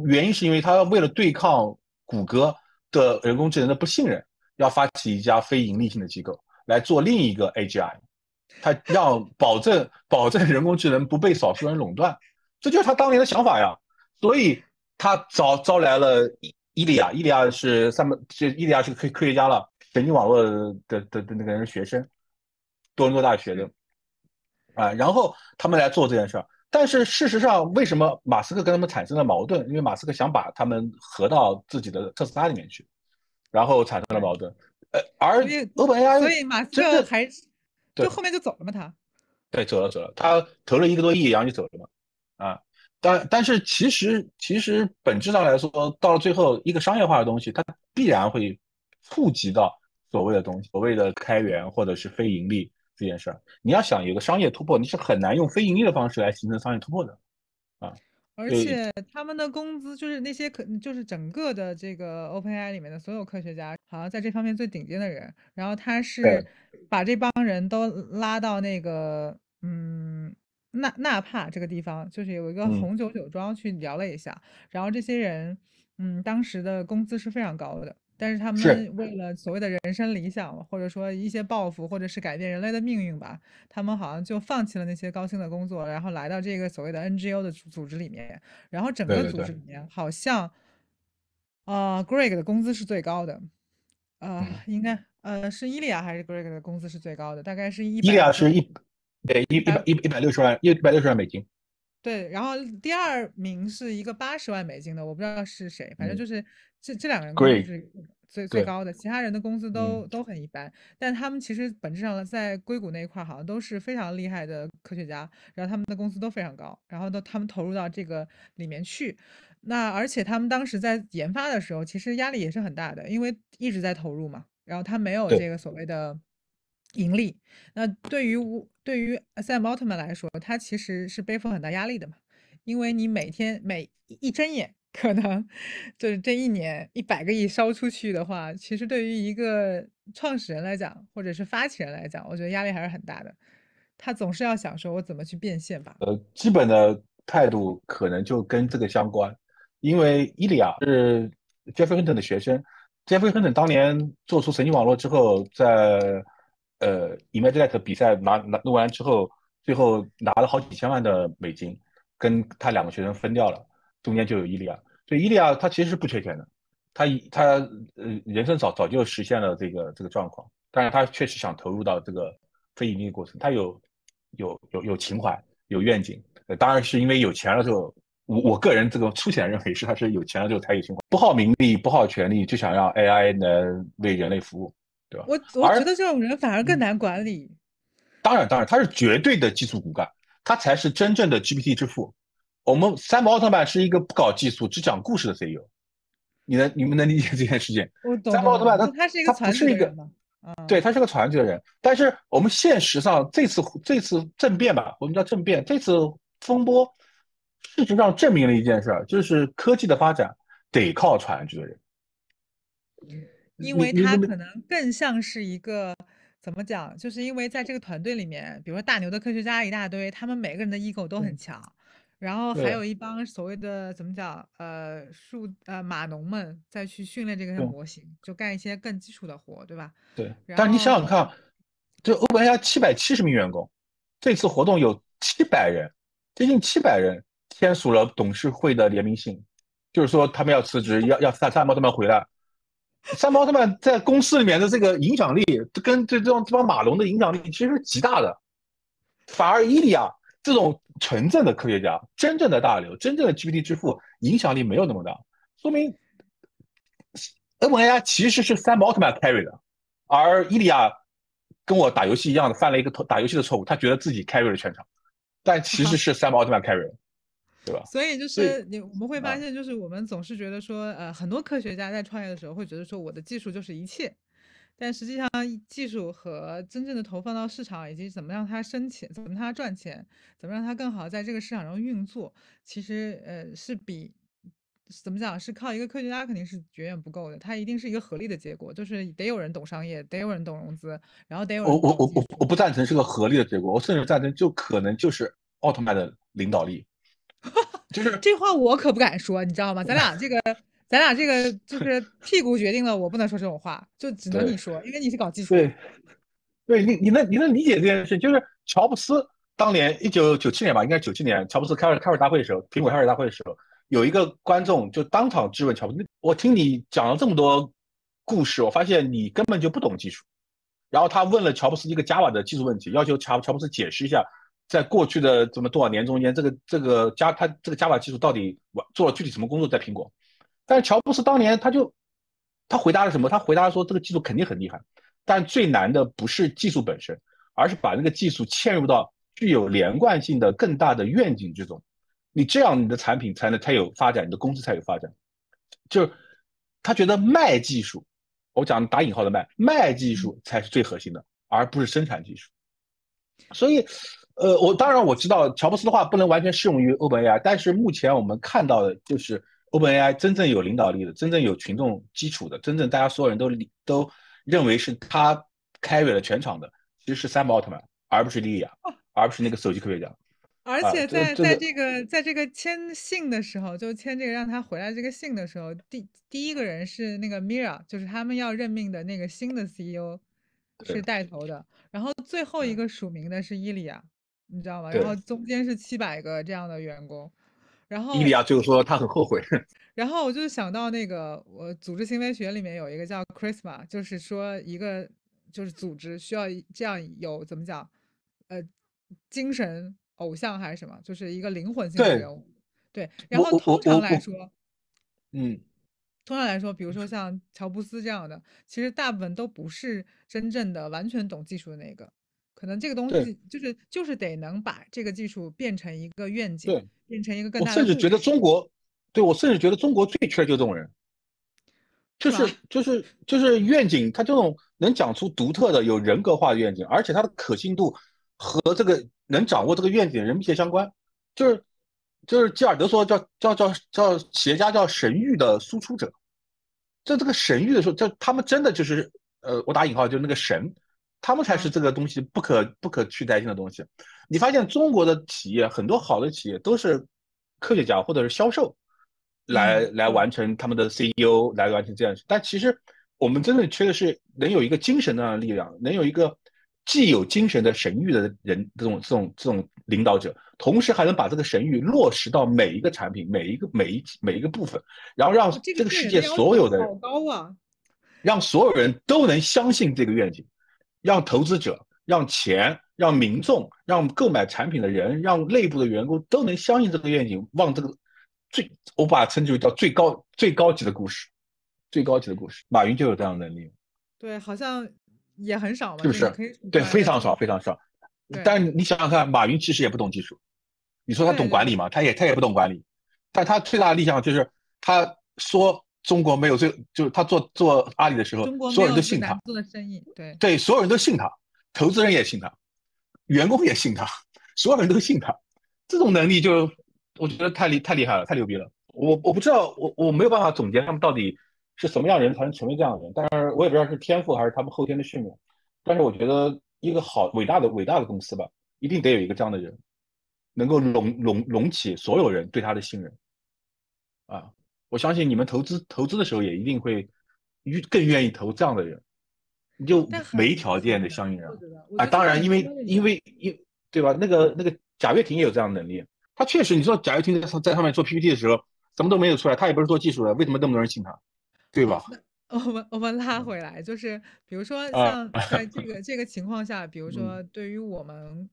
原因是因为他为了对抗谷歌的人工智能的不信任，要发起一家非盈利性的机构来做另一个 AGI，他让保证保证人工智能不被少数人垄断，这就是他当年的想法呀。所以他招招来了伊伊利亚，伊利亚是三门，是伊利亚是科科学家了，神经网络的的的那个人学生，多伦多大学的啊，然后他们来做这件事儿。但是事实上，为什么马斯克跟他们产生了矛盾？因为马斯克想把他们合到自己的特斯拉里面去，然后产生了矛盾。呃，而所以 OpenAI 所以马斯克还对就后面就走了嘛，他对走了走了，他投了一个多亿，然后就走了嘛。啊，但但是其实其实本质上来说，到了最后，一个商业化的东西，它必然会触及到所谓的东西，所谓的开源或者是非盈利这件事儿。你要想有个商业突破，你是很难用非盈利的方式来形成商业突破的啊。而且他们的工资就是那些可就是整个的这个 OpenAI 里面的所有科学家，好像在这方面最顶尖的人。然后他是，把这帮人都拉到那个嗯纳纳帕这个地方，就是有一个嗯，红酒酒庄去聊了一下。然后这些人嗯当时的工资是非常高的，但是他是们为了所谓的人生理想，或者说一些抱负，或者是改变人类的命运吧，他们好像就放弃了那些高薪的工作，然后来到这个所谓的 NGO 的组组织里面，然后整个对对对，组织里面好像，呃，Greg 的工资是最高的，呃，嗯，应该呃是伊利亚还是 Greg 的工资是最高的，大概是一伊利。亚是一对，一一百一一百六十万，一百六十万美金。对，然后第二名是一个八十万美金的，我不知道是谁，反正就是这这两个人工资是最最高的，其他人的工资都都很一般，但他们其实本质上在硅谷那一块好像都是非常厉害的科学家，然后他们的工资都非常高，然后都他们投入到这个里面去，那而且他们当时在研发的时候，其实压力也是很大的，因为一直在投入嘛，然后他没有这个所谓的。盈利，那对于对于赛姆奥特曼来说，他其实是背负很大压力的嘛，因为你每天每一睁眼，可能就是这一年一百个亿烧出去的话，其实对于一个创始人来讲，或者是发起人来讲，我觉得压力还是很大的。他总是要想说，我怎么去变现吧？呃，基本的态度可能就跟这个相关，因为伊利亚是 Jeffrey Hunt 的学生，Jeffrey Hunt 当年做出神经网络之后，在呃，Imaginet 比赛拿拿弄完之后，最后拿了好几千万的美金，跟他两个学生分掉了，中间就有伊利亚。所以伊利亚他其实是不缺钱的，他他呃人生早早就实现了这个这个状况，但是他确实想投入到这个非盈利过程，他有有有有情怀，有愿景。当然是因为有钱了之后，我我个人这个粗浅认为是他是有钱了之后才有情怀，不好名利，不好权利，就想让 AI 能为人类服务。对吧？我我觉得这种人反而更难管理。当然，当然，他是绝对的技术骨干，他才是真正的 GPT 之父。我们三毛奥特曼是一个不搞技术、只讲故事的 CEO。你能你们能理解这件事情？<laughs> 我懂三毛奥特曼他他是一个他不是一个，对他是个传奇的人。但是我们现实上这次这次政变吧，我们叫政变，这次风波，事实上证明了一件事儿，就是科技的发展得靠传奇的人。因为他可能更像是一个怎么讲？就是因为在这个团队里面，比如说大牛的科学家一大堆，他们每个人的 ego 都很强，然后还有一帮所谓的怎么讲？呃，数呃码农们再去训练这个模型，就干一些更基础的活，对吧？对。但是你想想看，这 OpenAI 七百七十名员工，这次活动有七百人，接近七百人签署了董事会的联名信，就是说他们要辞职，要要萨萨默他们回来。三毛奥特曼在公司里面的这个影响力，跟这这帮这帮马龙的影响力其实是极大的。反而伊利亚这种纯正的科学家、真正的大流、真正的 GPT 之父，影响力没有那么大。说明 OpenAI 其实是三毛奥特曼 carry 的，而伊利亚跟我打游戏一样的犯了一个打游戏的错误，他觉得自己 carry 了全场，但其实是三毛奥特曼 carry。对吧？所以就是你，我们会发现，就是我们总是觉得说，呃，很多科学家在创业的时候会觉得说，我的技术就是一切，但实际上技术和真正的投放到市场，以及怎么让它生钱，怎么让它赚钱，怎么让它更好在这个市场中运作，其实呃是比怎么讲，是靠一个科学家肯定是远远不够的，它一定是一个合力的结果，就是得有人懂商业，得有人懂融资，然后得有人。我我我我我不赞成是个合力的结果，我甚至赞成就可能就是奥特曼的领导力。<laughs> 就是这话我可不敢说，你知道吗？咱俩这个，<laughs> 咱俩这个就是屁股决定了，我不能说这种话，就只能你说，因为你是搞技术。对，对你你能你能理解这件事？就是乔布斯当年一九九七年吧，应该是九七年，乔布斯开会开会大会的时候，苹果开会大会的时候，有一个观众就当场质问乔布斯：“我听你讲了这么多故事，我发现你根本就不懂技术。”然后他问了乔布斯一个 Java 的技术问题，要求乔乔布斯解释一下。在过去的这么多少年中间，这个这个加他这个 Java 技术到底做了具体什么工作在苹果？但是乔布斯当年他就他回答了什么？他回答说这个技术肯定很厉害，但最难的不是技术本身，而是把那个技术嵌入到具有连贯性的更大的愿景之中。你这样你的产品才能才有发展，你的公司才有发展。就他觉得卖技术，我讲打引号的卖卖技术才是最核心的，而不是生产技术。所以。呃，我当然我知道乔布斯的话不能完全适用于 OpenAI，但是目前我们看到的就是 OpenAI 真正有领导力的、真正有群众基础的、真正大家所有人都都认为是他开瑞了全场的，其实是三毛奥特曼，而不是莉莉娅，而不是那个手机科学家。而且在在这个在这个签信的时候，就签这个让他回来这个信的时候，第第一个人是那个 Mira，就是他们要任命的那个新的 CEO 是带头的，然后最后一个署名的是伊利亚。你知道吗？然后中间是七百个这样的员工，然后伊利亚最后说他很后悔。<laughs> 然后我就想到那个，我组织行为学里面有一个叫 Charisma，就是说一个就是组织需要这样有怎么讲，呃，精神偶像还是什么，就是一个灵魂性的人物。对，然后通常来说，嗯，通常来说，比如说像乔布斯这样的，其实大部分都不是真正的完全懂技术的那个，可能这个东西就是就是得能把这个技术变成一个愿景，对，变成一个更大的我，甚至觉得中国，对我甚至觉得中国最缺就这种人。就是？是就是就是愿景，他这种能讲出独特的、有人格化的愿景，而且它的可信度和这个能掌握这个愿景的人密切相关。就是就是基尔德说叫叫叫叫企业家叫神域的输出者。在这个神域的时候，这他们真的就是呃，我打引号就是那个神，他们才是啊，这个东西不可不可取代性的东西。你发现中国的企业很多好的企业都是科学家或者是销售。来嗯，来，完成他们的 CEO 来完成这样事，但其实我们真的缺的是能有一个精神的力量，能有一个既有精神的神域的人，这种这种这种领导者，同时还能把这个神域落实到每一个产品、每一个每一每一个部分，然后让哦，这个世界所有的人！让所有人都能相信这个愿景，让投资者、让钱、让民众、让购买产品的人、让内部的员工都能相信这个愿景，往这个最，我把它称之为叫最高最高级的故事，最高级的故事。马云就有这样的能力，对，好像也很少嘛，是不是？对，非常少，非常少。但是你想想看，马云其实也不懂技术，你说他懂管理吗？他也他也不懂管理，但他最大的理想就是他说中国没有最，就是他做做阿里的时候，所有人都信他，做的生意，对对，所有人都信他，投资人也信他，员工也信他，<laughs> 所有人都信他，这种能力就我觉得太厉太厉害了，太牛逼了。我我不知道，我我没有办法总结他们到底是什么样的人才能成为这样的人，但是我也不知道是天赋还是他们后天的训练。但是我觉得一个好伟大的伟大的公司吧，一定得有一个这样的人，能够拢拢拢起所有人对他的信任啊！我相信你们投资投资的时候也一定会更愿意投这样的人，你就没条件的相应人啊！当然，因为因为因对吧？那个那个贾跃亭也有这样的能力，他确实，你知道贾跃亭在在上面做 PPT 的时候，什么都没有出来，他也不是做技术的，为什么那么多人信他？对吧？我们我们拉回来，就是比如说啊，像 <laughs> 在这个这个情况下，比如嗯说对于我们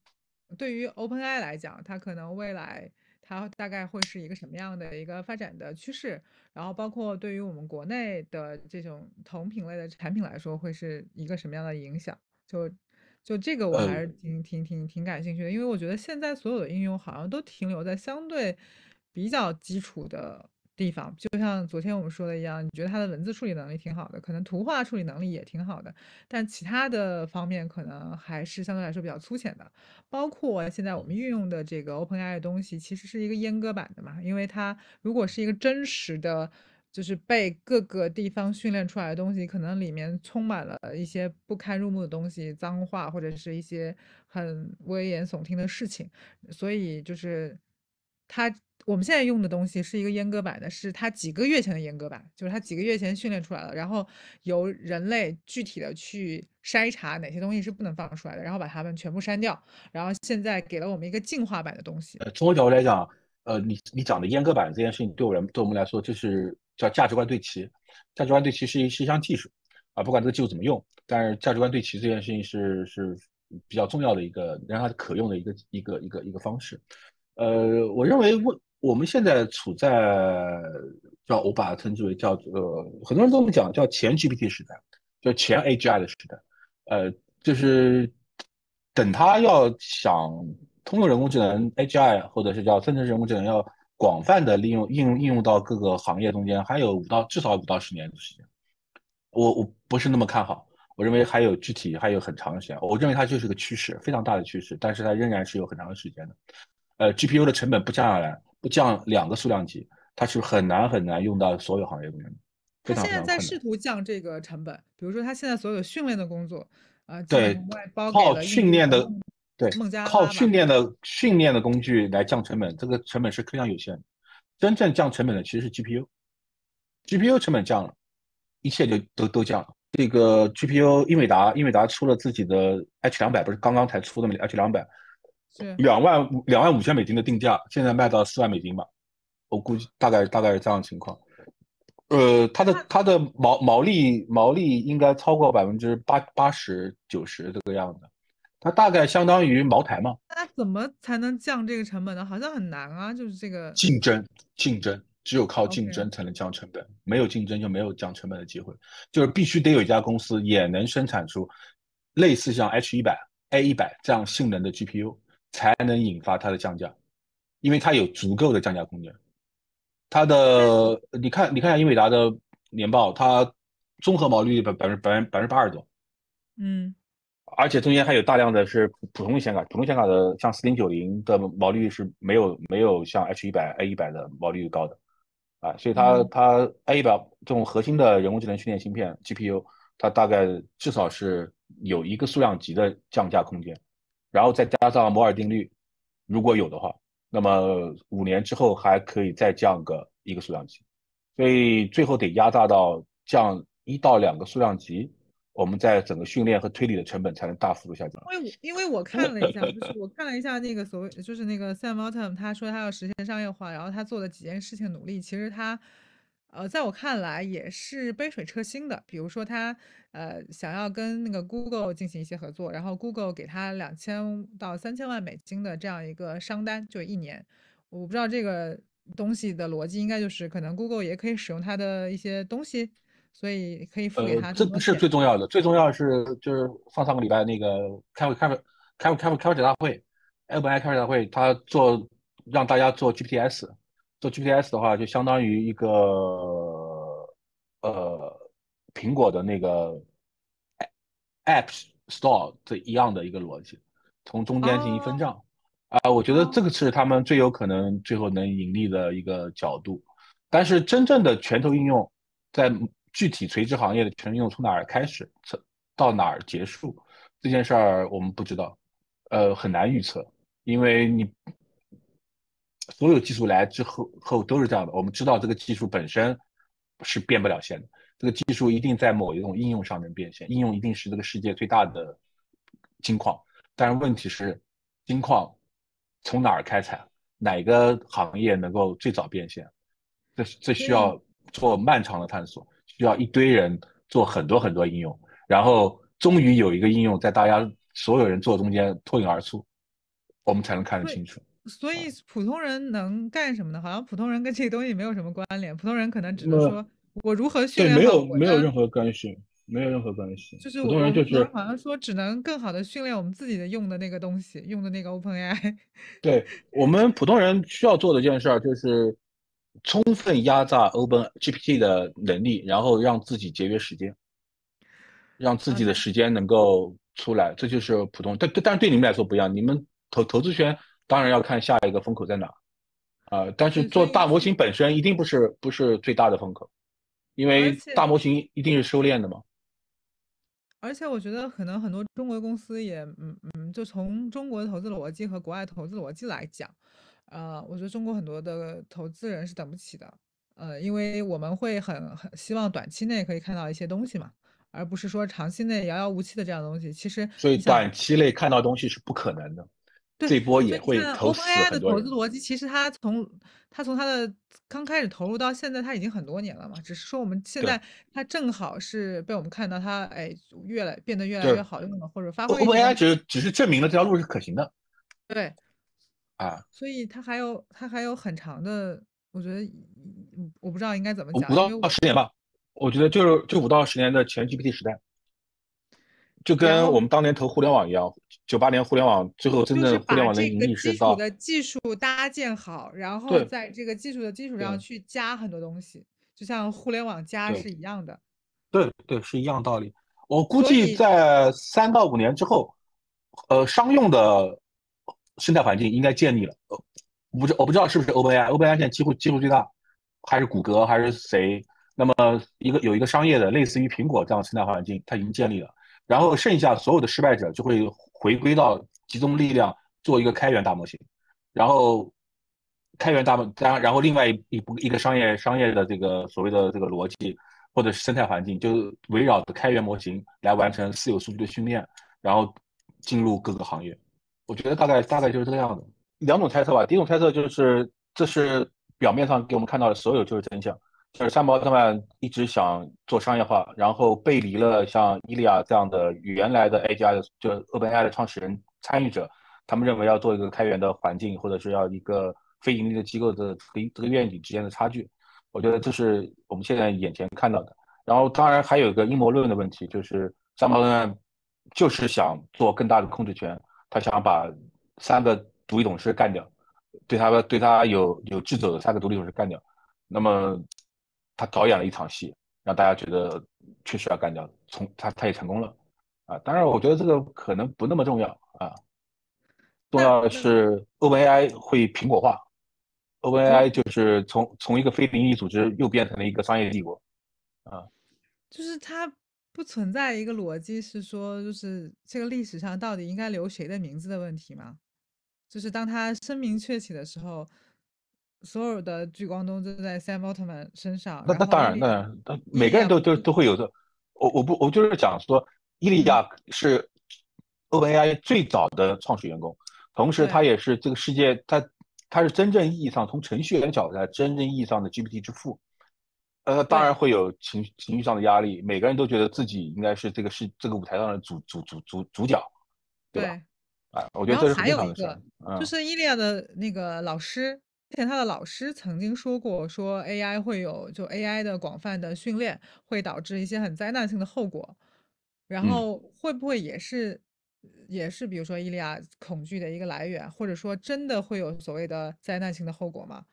对于 OpenAI 来讲，它可能未来它大概会是一个什么样的一个发展的趋势，然后包括对于我们国内的这种同品类的产品来说，会是一个什么样的影响？就就这个我还呃，是挺挺挺挺感兴趣的，因为我觉得现在所有的应用好像都停留在相对比较基础的地方，就像昨天我们说的一样，你觉得它的文字处理能力挺好的，可能图画处理能力也挺好的，但其他的方面可能还是相对来说比较粗浅的。包括现在我们运用的这个 OpenAI 的东西，其实是一个阉割版的嘛，因为它如果是一个真实的。就是被各个地方训练出来的东西，可能里面充满了一些不堪入目的东西，脏话或者是一些很危言耸听的事情，所以就是它我们现在用的东西是一个阉割版的，是它几个月前的阉割版，就是它几个月前训练出来了，然后由人类具体的去筛查哪些东西是不能放出来的，然后把它们全部删掉，然后现在给了我们一个进化版的东西。呃，从我角度来讲，呃，你你讲的阉割版这件事情，对我人对我们来说，就是叫价值观对齐。价值观对齐是一是一项技术啊，不管这个技术怎么用，但是价值观对齐这件事情是是比较重要的一个让它可用的一个一个一个一个方式。呃，我认为我我们现在处在叫我把它称之为叫做很多人跟我们讲叫前 GPT 时代，叫前 AGI 的时代。呃，就是等它要想通用人工智能 AGI 或者是叫生成人工智能要广泛的利用应用应用到各个行业中间，还有五到至少五到十年的时间。我我不是那么看好，我认为还有具体还有很长的时间。我认为它就是个趋势，非常大的趋势，但是它仍然是有很长的时间的。呃，GPU 的成本不降下来，降两个数量级，它是很难很难用到所有行业中间的，他现在在。试图降这个成本，比如说他现在所有训练的工作，啊、基对，靠训练的，对，靠。训练的训练的工具来降成本，这个成本是非常有限的。真正降成本的其实是 GPU，GPU 成本降了，一切就都都降了。这个 GPU，英伟达，英伟达出了自己的 H 两百，不是刚刚才出的吗？H 两百，是两万两万五千美金的定价，现在卖到四万美金吧，我估计大概大概是这样的情况。呃，它的它的毛毛利毛利应该超过百分之八八十九十这个样子，它大概相当于茅台嘛。那怎么才能降这个成本呢？好像很难啊，就是这个竞争，竞争，只有靠竞争才能降成本，没有竞争就没有降成本的机会。就是必须得有一家公司也能生产出类似像 H 一百、A 一百这样性能的 GPU，才能引发它的降价，因为它有足够的降价空间。它的，你看，你看一下英伟达的年报，它综合毛利率百百分百分百分之八十多，嗯。而且中间还有大量的是普普通显卡，普通显卡的像四零九零的毛利率是没有没有像 H 一百、A 一百的毛利率高的，啊，所以它嗯。它 A 一百这种核心的人工智能训练芯片 GPU，它大概至少是有一个数量级的降价空间，然后再加上摩尔定律，如果有的话，那么五年之后还可以再降个一个数量级，所以最后得压榨到降一到两个数量级。我们在整个训练和推理的成本才能大幅度下降。因为因为我看了一下，就是我看了一下那个所谓就是那个 Sam Altman，他说他要实现商业化，然后他做的几件事情努力，其实他呃在我看来也是杯水车薪的。比如说他呃想要跟那个 Google 进行一些合作，然后 Google 给他两千到三千万美金的这样一个商单，就一年。我不知道这个东西的逻辑，应该就是可能 Google 也可以使用它的一些东西，所以可以付给呃，他这不是。最重要的，最重要的是就是上上个礼拜那个开会开会开会开会开会者大会，OpenAI 开会者大会，他做让大家做 GPTs，做 GPTs 的话，就相当于一个呃苹果的那个 App Store 这一样的一个逻辑，从中间进行分哦账。啊，我觉得这哦，个是他们最有可能最后能盈利的一个角度。但是真正的拳头应用，在具体垂直行业的拳头应用从哪儿开始，从到哪儿结束，这件事儿我们不知道，呃，很难预测，因为你所有技术来之后后都是这样的。我们知道这个技术本身是变不了现的，这个技术一定在某一种应用上能变现，应用一定是这个世界最大的金矿。但是问题是，金矿从哪儿开采，哪个行业能够最早变现？这这需要做漫长的探索，需要一堆人做很多很多应用，然后终于有一个应用在大家所有人做中间脱颖而出，我们才能看得清楚。所以普通人能干什么呢？好像普通人跟这个东西没有什么关联，普通人可能只能说我如何训对，练没有好我的，没有任何关系，没有任何关系。就是普通人就是好像说只能更好的训练我们自己的用的那个东西，用的那个 OpenAI。对我们普通人需要做的一件事儿，就是充分压榨 Open GPT 的能力，然后让自己节约时间，让自啊，己的，时间能够出来，这就是普通。但但是对你们来说不一样，你们投投资圈当然要看下一个风口在哪啊、呃但是做大模型本身一定不是不是最大的风口，因为大模型一定是收敛的嘛。而且我觉得可能很多中国公司也，嗯嗯，就从中国的投资逻辑和国外投资逻辑来讲，呃，我觉得中国很多的投资人是等不起的，呃，因为我们会很很希望短期内可以看到一些东西嘛，而不是说长期内遥遥无期的这样的东西。其实所以，短期内看到东西是不可能的，对，这波也会投死 OpenAI 的很多人。投资逻辑，其实它从它从它的刚开始投入到现在，它已经很多年了嘛。只是说我们现，在它正好是被我们看到它，哎，越来变得越来越好用了，或者发挥 OpenAI。只只是证明了这条路是可行的对，啊。所以它还有它还有很长的，我觉得嗯我不知道应该怎么讲，五到十年吧，我觉得就是就五到十年的全 GPT 时代，就跟我们当年投互联网一样，九八年互联网最后真就是正互联把网的盈利是到的技术搭建好，然后在这个技术的基础上去加很多东西，就像互联网加是一样的。对对，是一样道理。我估计在三到五年之后，呃，商用的生态环境应该建立了。呃，我不知我不知道是不是 OpenAI，OpenAI 现在几乎几乎最大，还是谷歌还是谁？那么一个有一个商业的类似于苹果这样的生态环境，它已经建立了。然后剩下所有的失败者就会回归到集中力量做一个开源大模型，然后开源大模，当然后另外一一一个商业商业的这个所谓的这个逻辑或者是生态环境，就是围绕着开源模型来完成私有数据的训练，然后进入各个行业。我觉得大概大概就是这个样子。两种猜测吧，第一种猜测就是这是表面上给我们看到的所有就是真相，就是山姆奥特曼一直想做商业化，然后背离了像伊利亚这样的原来的 AI 的就 OpenAI 的创始人参与者，他们认为要做一个开源的环境，或者是要一个非盈利的机构的这个这个愿景之间的差距。我觉得这是我们现在眼前看到的。然后当然还有一个阴谋论的问题，就是山姆奥特曼就是想做更大的控制权，他想把三个独立董事干掉，对他对他有有智者的三个独立董事干掉。那么他导演了一场戏，让大家觉得确实要干掉，从他他也成功了啊。当然，我觉得这个可能不那么重要啊，重要的是 OpenAI 会苹果化，OpenAI 就是从从一个非盈利组织又变成了一个商业帝国啊。就是它不存在一个逻辑，是说就是这个历史上到底应该留谁的名字的问题吗？就是当他声名鹊起的时候。所有的聚光灯都在 Sam Altman 身上。那那当然，那那每个人都都都会有的。我我不我就是讲说，伊利亚是 OpenAI 最早的创始员工，同时他也是这个世界，他他是真正意义上从程序员角度来，真正意义上的 GPT 之父。呃，当然会有情情绪上的压力，每个人都觉得自己应该是这个是这个舞台上的主主主主主角，对吧？啊，我觉得这是还有一个，就是伊利亚的那个老师。之前他的老师曾经说过，说 AI 会有就 AI 的广泛的训练会导致一些很灾难性的后果，然后会不会也是也是比如说伊利亚恐惧的一个来源，或者说真的会有所谓的灾难性的后果吗？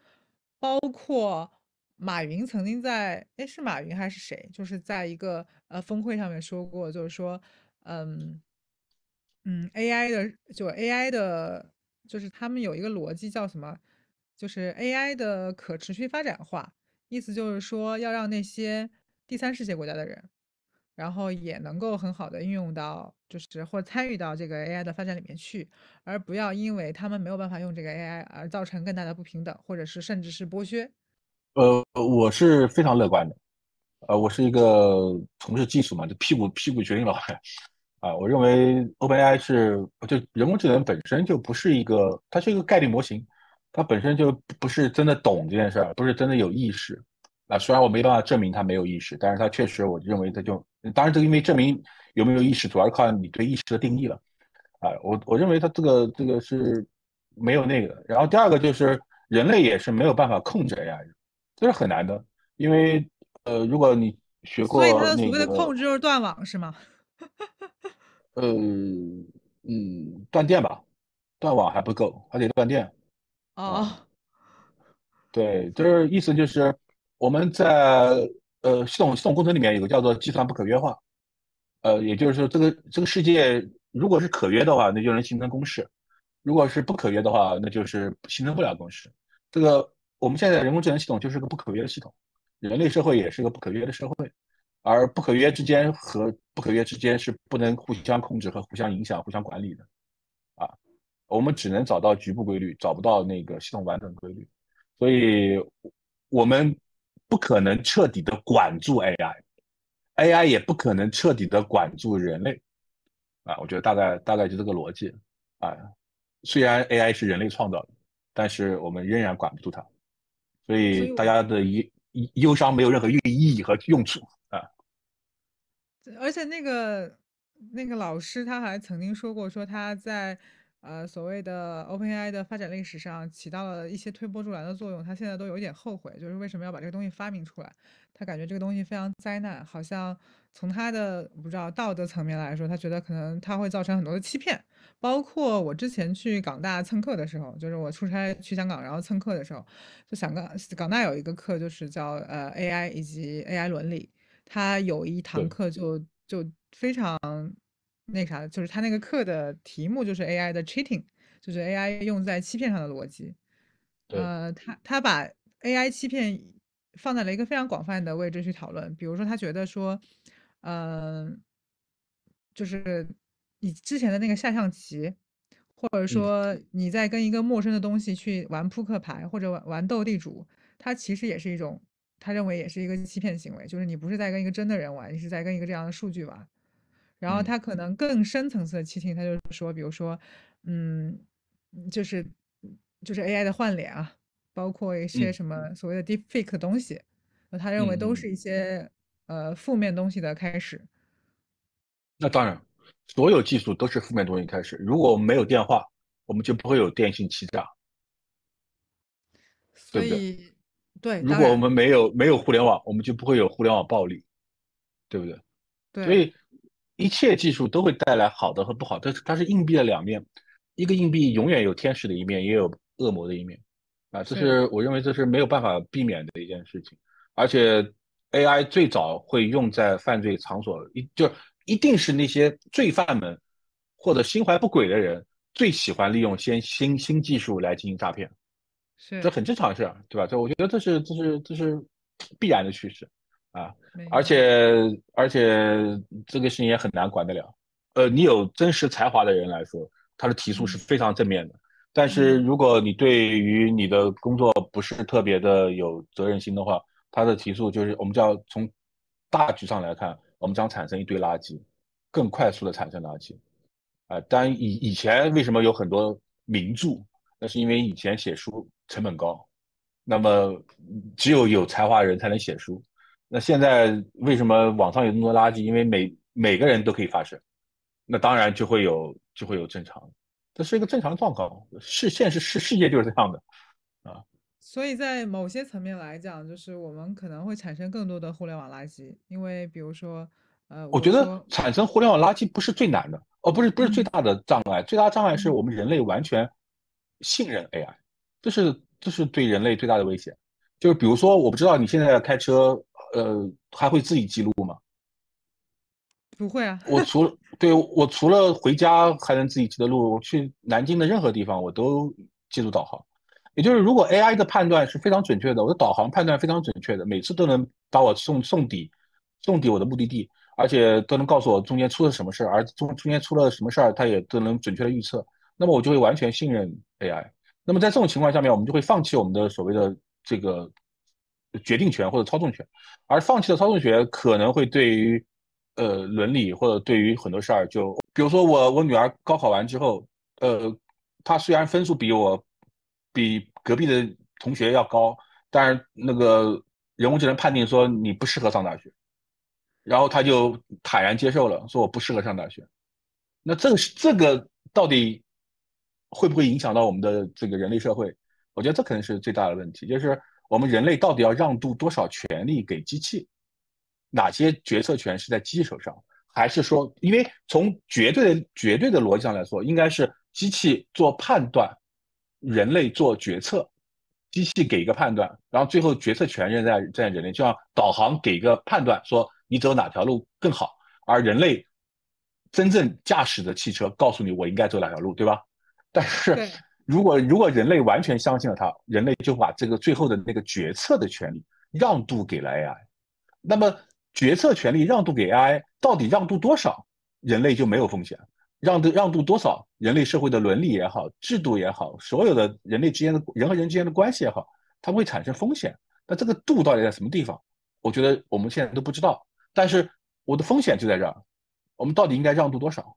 包括马云曾经在哎是马云还是谁，就是在一个呃峰会上面说过，就是说嗯嗯 AI 的就 AI 的就是他们有一个逻辑叫什么？就是 AI 的可持续发展化，意思就是说要让那些第三世界国家的人，然后也能够很好的应用到，就是或参与到这个 AI 的发展里面去，而不要因为他们没有办法用这个 AI 而造成更大的不平等，或者是甚至是剥削。呃，我是非常乐观的，呃，我是一个从事技术嘛，就屁股屁股决定脑袋啊，我认为 OpenAI 是就人工智能本身就不是一个，它是一个概率模型。他本身就不是真的懂这件事儿，不是真的有意识。啊，虽然我没办法证明他没有意识，但是他确实，我认为他就，当然这个因为证明有没有意识，主要是靠你对意识的定义了。啊，我我认为他这个这个是没有那个。然后第二个就是人类也是没有办法控制 AI 的，这是很难的。因为呃，如果你学过，所以他的所谓的控制就是断网是吗？<laughs> 呃嗯，断电吧，断网还不够，还得断电。哦，对，就是意思就是我们在呃系统系统工程里面有个叫做计算不可约化，呃，也就是说这个这个世界如果是可约的话，那就能形成公式；如果是不可约的话，那就是形成不了公式。这个我们现在人工智能系统就是个不可约的系统，人类社会也是个不可约的社会，而不可约之间和不可约之间是不能互相控制和互相影响、互相管理的。我们只能找到局部规律，找不到那个系统完整规律，所以我们不可能彻底的管住 AI，AI 也不可能彻底的管住人类，啊，我觉得大概大概就这个逻辑，啊，虽然 AI 是人类创造的，但是我们仍然管不住它，所以大家的忧忧伤没有任何意义和用处。啊。而且那个那个老师他还曾经说过，说他在。呃，所谓的 OpenAI 的发展历史上起到了一些推波助澜的作用，他现在都有一点后悔，就是为什么要把这个东西发明出来？他感觉这个东西非常灾难，好像从他的不知道道德层面来说，他觉得可能他会造成很多的欺骗。包括我之前去港大蹭课的时候，就是我出差去香港，然后蹭课的时候，就想港港大有一个课就是叫呃 AI 以及 AI 伦理，他有一堂课就就非常。那啥，就是他那个课的题目就是 AI 的 cheating，就是 AI 用在欺骗上的逻辑。呃，他他把 AI 欺骗放在了一个非常广泛的位置去讨论。比如说，他觉得说，嗯，就是你之前的那个下象棋，或者说你在跟一个陌生的东西去玩扑克牌或者玩玩斗地主，它其实也是一种，他认为也是一个欺骗行为，就是你不是在跟一个真的人玩，你是在跟一个这样的数据玩。然后他可能更深层次的欺听，他就是说，比如说，嗯，就是就是 AI 的换脸啊，包括一些什么所谓的 deepfake 的东西，他认为都是一些呃负面东西的开始。那当然，所有技术都是负面东西开始。如果我们没有电话，我们就不会有电信欺诈，所以对？对。如果我们没有没有互联网，我们就不会有互联网暴力，对不对？对。所以一切技术都会带来好的和不好，但是它是硬币的两面，一个硬币永远有天使的一面，也有恶魔的一面，啊，这是我认为这是没有办法避免的一件事情。而且 AI 最早会用在犯罪场所，一就一定是那些罪犯们或者心怀不轨的人。最喜欢利用先新新技术来进行诈骗，是这很正常的事，对吧？这我觉得这是这是这是必然的趋势啊！而且而且这个事情也很难管得了。呃，你有真实才华的人来说，他的提速是非常正面的。但是如果你对于你的工作不是特别的有责任心的话，他的提速就是我们叫从大局上来看，我们将产生一堆垃圾，更快速的产生垃圾。啊，当然以以前为什么有很多名著？那是因为以前写书成本高，那么只有有才华人才能写书。那现在为什么网上有那么多垃圾？因为每每个人都可以发声，那当然就会有就会有正常，这是一个正常状况，是现实世世界就是这样的啊。所以在某些层面来讲，就是我们可能会产生更多的互联网垃圾，因为比如说。呃，我觉得产生互联网垃圾不是最难的，哦，不是不是最大的障碍，最大障碍是我们人类完全信任 AI，这是这是对人类最大的威胁。就是比如说，我不知道你现在开车，呃，还会自己记录吗？不会啊。我除了对我除了回家还能自己记得路，去南京的任何地方我都记录导航。也就是如果 AI 的判断是非常准确的，我的导航判断非常准确的，每次都能把我送送抵送抵我的目的地。而且都能告诉我中间出了什么事儿，而中中间出了什么事儿，它也都能准确的预测。那么我就会完全信任 AI。那么在这种情况下面，我们就会放弃我们的所谓的这个决定权或者操纵权。而放弃了操纵权，可能会对于呃伦理或者对于很多事儿，就比如说我我女儿高考完之后，呃，她虽然分数比我比隔壁的同学要高，但是那个人工智能判定说你不适合上大学。然后他就坦然接受了，说我不适合上大学。那这个是这个到底会不会影响到我们的这个人类社会？我觉得这可能是最大的问题，就是我们人类到底要让渡多少权利给机器？哪些决策权是在机器手上？还是说，因为从绝对的绝对的逻辑上来说，应该是机器做判断，人类做决策，机器给一个判断，然后最后决策权仍在在人类，就像导航给一个判断说。你走哪条路更好？而人类真正驾驶的汽车告诉你我应该走哪条路，对吧？但是如果如果人类完全相信了它，人类就把这个最后的那个决策的权利让渡给了 AI。那么决策权利让渡给 AI，到底让渡多少，人类就没有风险？让渡让渡多少，人类社会的伦理也好，制度也好，所有的人类之间的人和人之间的关系也好，它会产生风险。那这个度到底在什么地方？我觉得我们现在都不知道。但是我的风险就在这儿，我们到底应该让渡多少？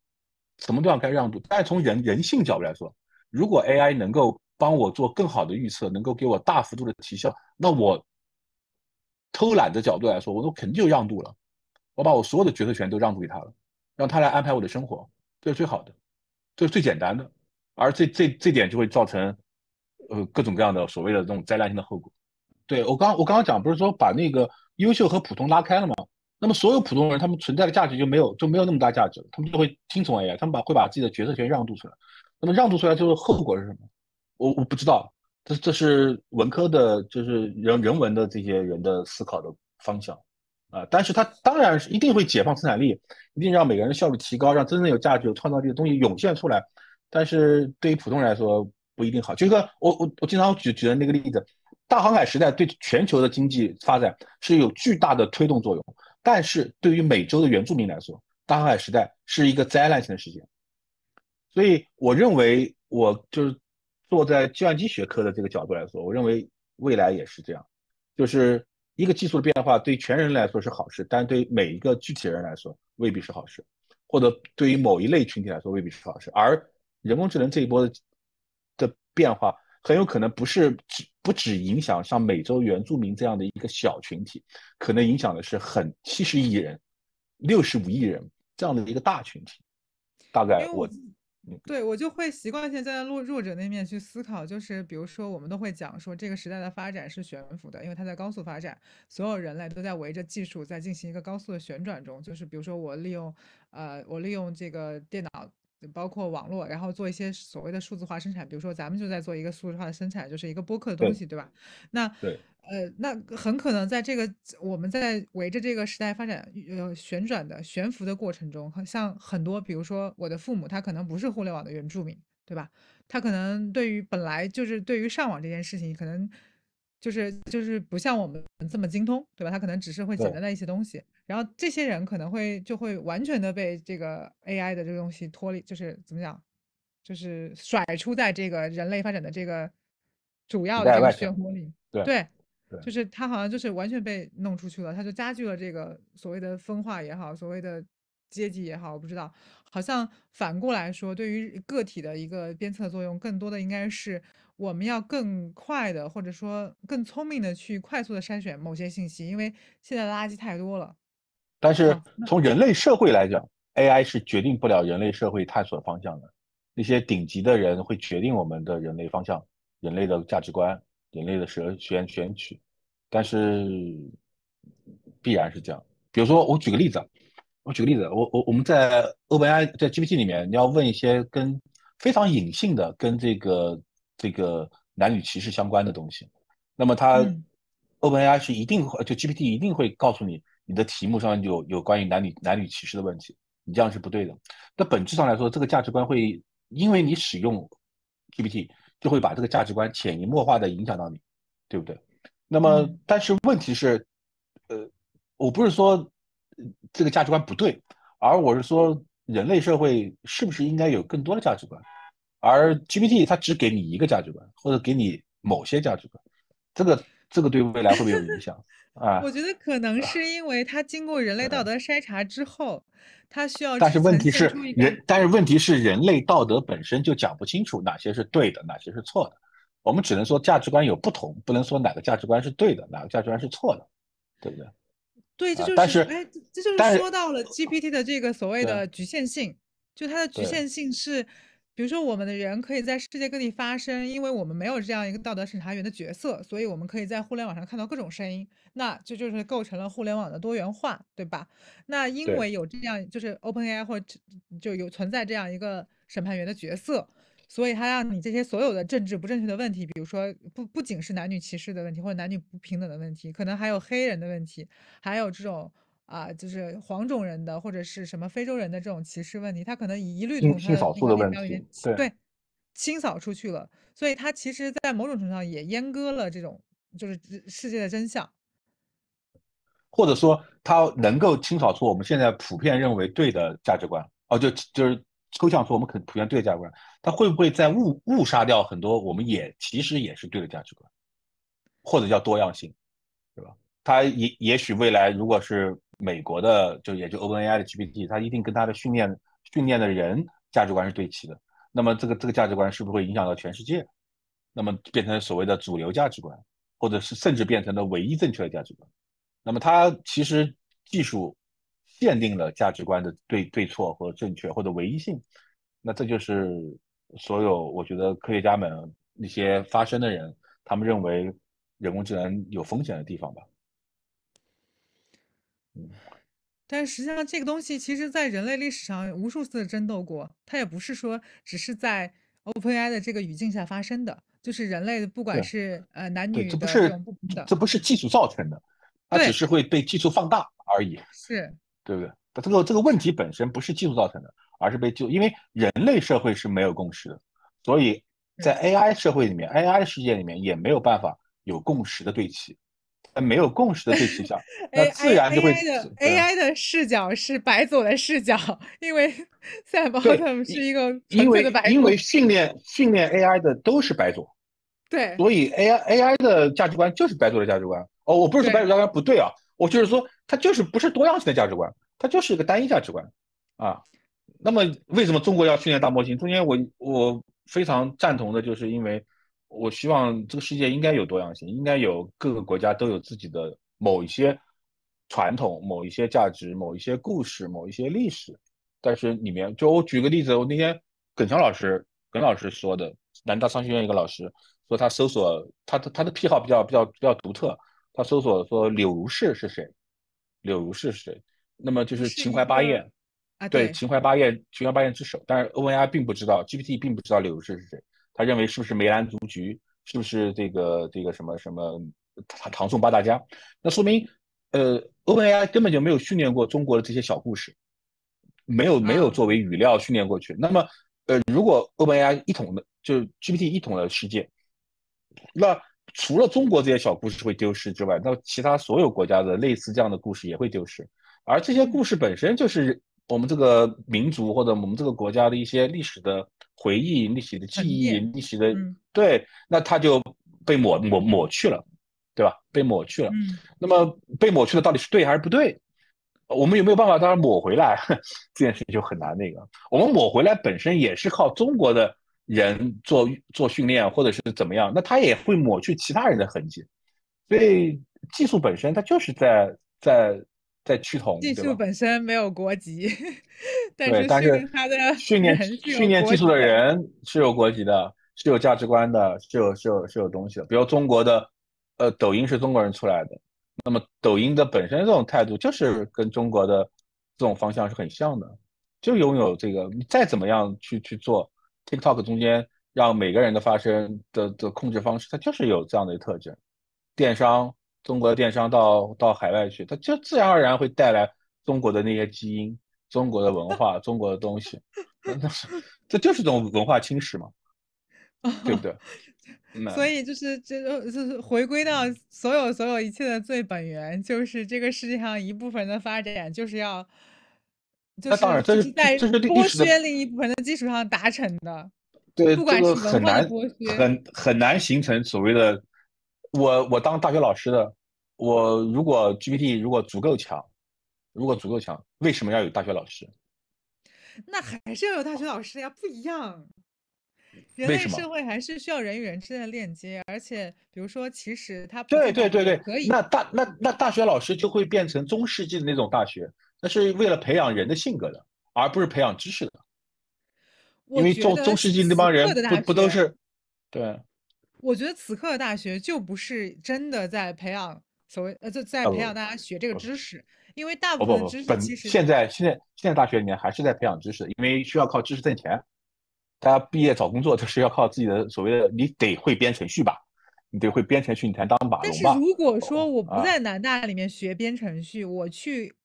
什么地方该让渡？但是从人人性角度来说，如果 AI 能够帮我做更好的预测，能够给我大幅度的提效，那我偷懒的角度来说，我都肯定就让渡了。我把我所有的决策权都让渡给他了，让他来安排我的生活，这是最好的，这是最简单的。而这这这点就会造成呃各种各样的所谓的这种灾难性的后果。对我刚我刚刚讲不是说把那个优秀和普通拉开了吗？那么所有普通人，他们存在的价值就没有就没有那么大价值了，他们就会听从 AI，他们把会把自己的决策权让渡出来。那么让渡出来之后后果是什么？我我不知道，这这是文科的，就是人人文的这些人的思考的方向啊。但是它当然是一定会解放生产力，一定让每个人的效率提高，让真正有价值、有创造力的东西涌现出来。但是对于普通人来说不一定好。就一个我我我经常举举的那个例子，大航海时代对全球的经济发展是有巨大的推动作用。但是对于美洲的原住民来说，大航海时代是一个灾难性的事件。所以，我认为我就是坐在计算机学科的这个角度来说，我认为未来也是这样，就是一个技术的变化对全人来说是好事，但对每一个具体人来说未必是好事，或者对于某一类群体来说未必是好事。而人工智能这一波的变化很有可能不是只不只影响像美洲原住民这样的一个小群体，可能影响的是很七十亿人、六十五亿人这样的一个大群体。大概我。对我就会习惯性站在弱弱者那面去思考，就是比如说我们都会讲说这个时代的发展是悬浮的，因为它在高速发展，所有人类都在围着技术在进行一个高速的旋转中。就是比如说我利用呃我利用这个电脑，包括网络，然后做一些所谓的数字化生产。比如说咱们就在做一个数字化的生产，就是一个播客的东西，对吧？那对。呃，那很可能在这个我们在围着这个时代发展呃旋转的悬浮的过程中，像很多，比如说我的父母，他可能不是互联网的原住民，对吧？他可能对于本来就是对于上网这件事情，可能就是就是不像我们这么精通，对吧？他可能只是会简单的一些东西，然后这些人可能会就会完全的被这个 AI 的这个东西脱离，就是怎么讲，就是甩出在这个人类发展的这个主要的这个漩涡里，对。就是他好像就是完全被弄出去了，他就加剧了这个所谓的分化也好，所谓的阶级也好，我不知道。好像反过来说，对于个体的一个鞭策作用，更多的应该是我们要更快的，或者说更聪明的去快速的筛选某些信息，因为现在的垃圾太多了。但是从人类社会来讲，AI 是决定不了人类社会探索方向的。那些顶级的人会决定我们的人类方向、人类的价值观。人类的选选选取，但是必然是这样。比如说，我举个例子，我举个例子，我我我们在 OpenAI 在 GPT 里面，你要问一些跟非常隐性的跟这个这个男女歧视相关的东西，那么它 OpenAI 是一定会就 GPT 一定会告诉你，你的题目上有有关于男女男女歧视的问题，你这样是不对的。那本质上来说，这个价值观会因为你使用 GPT。就会把这个价值观潜移默化的影响到你，对不对？那么，但是问题是，呃，我不是说这个价值观不对，而我是说人类社会是不是应该有更多的价值观？而 GPT 它只给你一个价值观，或者给你某些价值观，这个这个对未来会不会有影响？啊，我觉得可能是因为它经过人类道德筛查之后，它需要。但是问题是人，但是问题是人类道德本身就讲不清楚哪些是对的，哪些是错的。我们只能说价值观有不同，不能说哪个价值观是对的，哪个价值观是错的，对不对？对，这就是，哎，这就是说到了 GPT 的这个所谓的局限性，就它的局限性是。比如说，我们的人可以在世界各地发声，因为我们没有这样一个道德审查员的角色，所以我们可以在互联网上看到各种声音。那这就是构成了互联网的多元化，对吧？那因为有这样，就是 OpenAI 或者就有存在这样一个审判员的角色，所以它让你这些所有的政治不正确的问题，比如说不不仅是男女歧视的问题，或者男女不平等的问题，可能还有黑人的问题，还有这种。啊，就是黄种人的或者是什么非洲人的这种歧视问题，他可能一律从他的问题，对，清扫出去了。所以他其实，在某种程度上也阉割了这种就是世界的真相，或者说他能够清扫出我们现在普遍认为对的价值观，哦，就就是抽象出我们可能普遍对的价值观，他会不会在误误杀掉很多我们也其实也是对的价值观，或者叫多样性，对吧？他也也许未来如果是。美国的就也就 OpenAI 的 GPT，它一定跟它的训练训练的人价值观是对齐的。那么这个这个价值观是不是会影响到全世界？那么变成所谓的主流价值观，或者是甚至变成了唯一正确的价值观？那么它其实技术限定了价值观的对对错或者正确或者唯一性。那这就是所有我觉得科学家们那些发声的人，他们认为人工智能有风险的地方吧。但实际上，这个东西其实，在人类历史上无数次争斗过。它也不是说只是在 OpenAI 的这个语境下发生的，就是人类不管是呃男女的这不平等，这不是技术造成的，它只是会被技术放大而已。是，对不对？这个这个问题本身不是技术造成的，而是被就因为人类社会是没有共识的，所以在 AI 社会里面，AI 世界里面也没有办法有共识的对齐。没有共识的对齐下，<laughs> 那自然就会 AI 的视角是白左的视角，因为赛博特姆是一个因为因为训练训练 AI 的都是白左，对，所以 AI AI 的价值观就是白左的价值观。哦，我不是说白左价值观不对啊，我就是说它就是不是多样性的价值观，它就是一个单一价值观啊。那么为什么中国要训练大模型？中间我我非常赞同的就是因为我希望这个世界应该有多样性，应该有各个国家都有自己的某一些传统、某一些价值、某一些故事、某一些历史。但是里面，就我举个例子，我那天耿强老师耿老师说的，南大商学院一个老师说他搜索他的他的癖好比较比较比较独特，他搜索说柳如是是谁？柳如是是谁？那么就是秦淮八艳。啊，对，秦淮八艳，秦淮八艳之首。但是 OpenAI 并不知道，GPT 并不知道柳如是是谁。他认为是不是梅兰竹菊，是不是这个这个什么什么唐唐宋八大家？那说明，呃，OpenAI 根本就没有训练过中国的这些小故事，没有没有作为语料训练过去。那么，呃，如果 OpenAI 一统的，就是 GPT 一统的世界，那除了中国这些小故事会丢失之外，那其他所有国家的类似这样的故事也会丢失。而这些故事本身就是。我们这个民族或者我们这个国家的一些历史的回忆、历史的记忆、历史的对，那它就被抹抹抹去了，对吧？被抹去了。那么被抹去了到底是对还是不对？我们有没有办法把它抹回来？<laughs> 这件事情就很难。那个我们抹回来本身也是靠中国的人做做训练或者是怎么样，那他也会抹去其他人的痕迹。所以技术本身它就是在在。在趋同，技术本身没有国籍，<laughs> 对，但是他的训练训练技术的人是有国籍的，是有价值观的，是有是有是有东西的。比如中国的，呃，抖音是中国人出来的，那么抖音的本身这种态度就是跟中国的这种方向是很像的，就拥有这个，你再怎么样去去做 TikTok 中间让每个人的发声的的控制方式，它就是有这样的特征，电商。中国的电商到到海外去，它就自然而然会带来中国的那些基因、中国的文化、中国的东西，这就是种文化侵蚀嘛，<laughs> 对不对？<laughs> 所以就是这就是回归到所有所有一切的最本源，就是这个世界上一部分的发展就是要，就是就是在剥削另一部分的基础上达成的，对，不管是很难很很难形成所谓的。我我当大学老师的，我如果 GPT 如果足够强，如果足够强，为什么要有大学老师？那还是要有大学老师呀，不一样。人类社会还是需要人与人之间的链接，而且比如说，其实他对对对对，可以。那大那那大学老师就会变成中世纪的那种大学，那是为了培养人的性格的，而不是培养知识的。因为中中世纪那帮人不不都是对。我觉得此刻的大学就不是真的在培养所谓呃，就在培养大家学这个知识，因为大部分知识其实现在现在现在大学里面还是在培养知识，因为需要靠知识挣钱。大家毕业找工作都是要靠自己的所谓的，你得会编程序吧？你得会编程序，你才当把但是如果说我不在南大里面学编程序，我去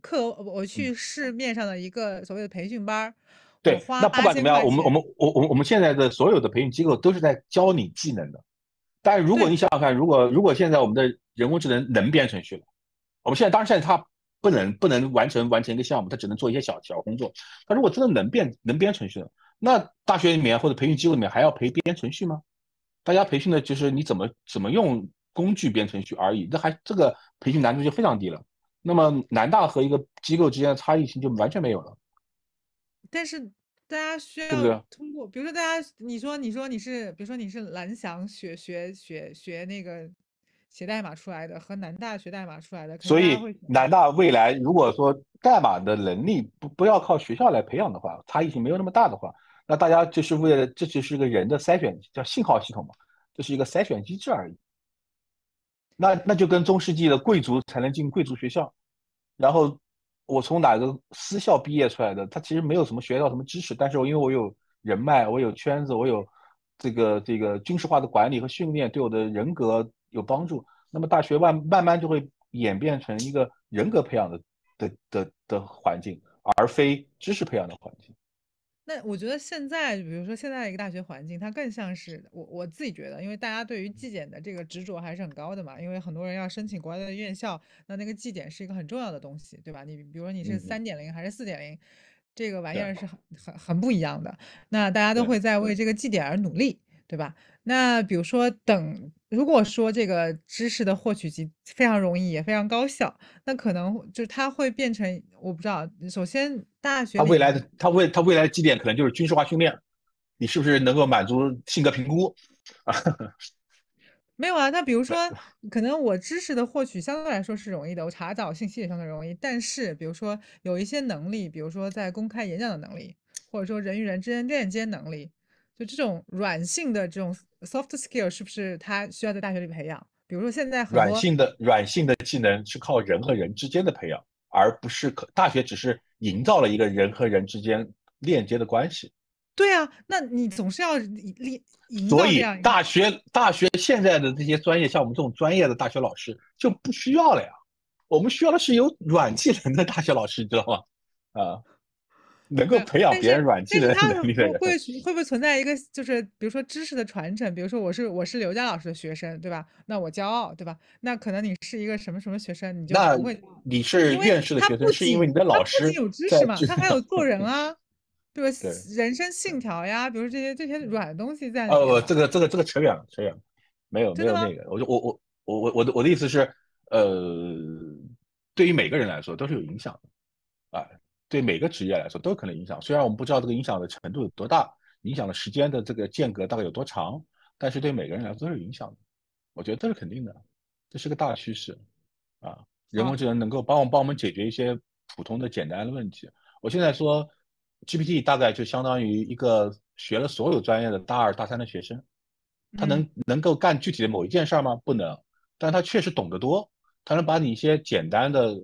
课我去市面上的一个所谓的培训班儿。对，那不管怎么样，我们我们我我我们现在的所有的培训机构都是在教你技能的。但是如果你想想看，如果如果现在我们的人工智能能编程序了，我们现在当然现在它不能不能完成完成一个项目，它只能做一些小小工作。它如果真的能编能编程序了，那大学里面或者培训机构里面还要培编程序吗？大家培训的就是你怎么怎么用工具编程序而已，那还这个培训难度就非常低了。那么南大和一个机构之间的差异性就完全没有了。但是大家需要通过，比如说大家，你说你说你是，比如说你是蓝翔学学学学那个写代码出来的，和南大学代码出来的，所以南大未来如果说代码的能力不不要靠学校来培养的话，差异性没有那么大的话，那大家就是为了这就是个人的筛选，叫信号系统嘛，这是一个筛选机制而已。那那就跟中世纪的贵族才能进贵族学校，然后。我从哪个私校毕业出来的？他其实没有什么学到什么知识，但是我因为我有人脉，我有圈子，我有这个这个军事化的管理和训练，对我的人格有帮助。那么大学慢慢慢就会演变成一个人格培养的的的的环境，而非知识培养的环境。那我觉得现在，比如说现在的一个大学环境，它更像是我我自己觉得，因为大家对于绩点的这个执着还是很高的嘛。因为很多人要申请国外的院校，那那个绩点是一个很重要的东西，对吧？你比如说你是三点零还是四点零，这个玩意儿是很很很不一样的。那大家都会在为这个绩点而努力，对吧？那比如说等。如果说这个知识的获取及非常容易也非常高效，那可能就是它会变成我不知道。首先，大学它未来的它未它未来的基点可能就是军事化训练，你是不是能够满足性格评估啊？没有啊，那比如 <laughs> 说，可能我知识的获取相对来说是容易的，我查找信息也相对容易。但是，比如说有一些能力，比如说在公开演讲的能力，或者说人与人之间链接能力，就这种软性的这种 soft skill，是不是他需要在大学里培养？比如说现在很多软性的软性的技能是靠人和人之间的培养，而不是可大学只是营造了一个人和人之间链接的关系。对啊，那你总是要营营造。所以大学大学现在的这些专业，像我们这种专业的大学老师就不需要了呀。我们需要的是有软技能的大学老师，你知道吗？啊，能够培养别人软技能能力的人。会会不会存在一个，就是比如说知识的传承？比如说我是我是刘佳老师的学生，对吧？那我骄傲，对吧？那可能你是一个什么什么学生，你就不会。你是院士的学生，是因为你的老师有知识嘛？他还有做人啊。<laughs> 对吧？人生信条呀，比如这些这些软东西在。哦，这个这个这个扯远了，扯远了，没有没有那个，我就我我我我我的我的意思是，呃，对于每个人来说都是有影响的，啊，对每个职业来说都可能影响。虽然我们不知道这个影响的程度有多大，影响的时间的这个间隔大概有多长，但是对每个人来说都是有影响的。我觉得这是肯定的，这是个大趋势，啊，人工智能能够帮我帮我们解决一些普通的简单的问题。我现在说。GPT 大概就相当于一个学了所有专业的大二大三的学生，他能能够干具体的某一件事儿吗？不能，但他确实懂得多，他能把你一些简单的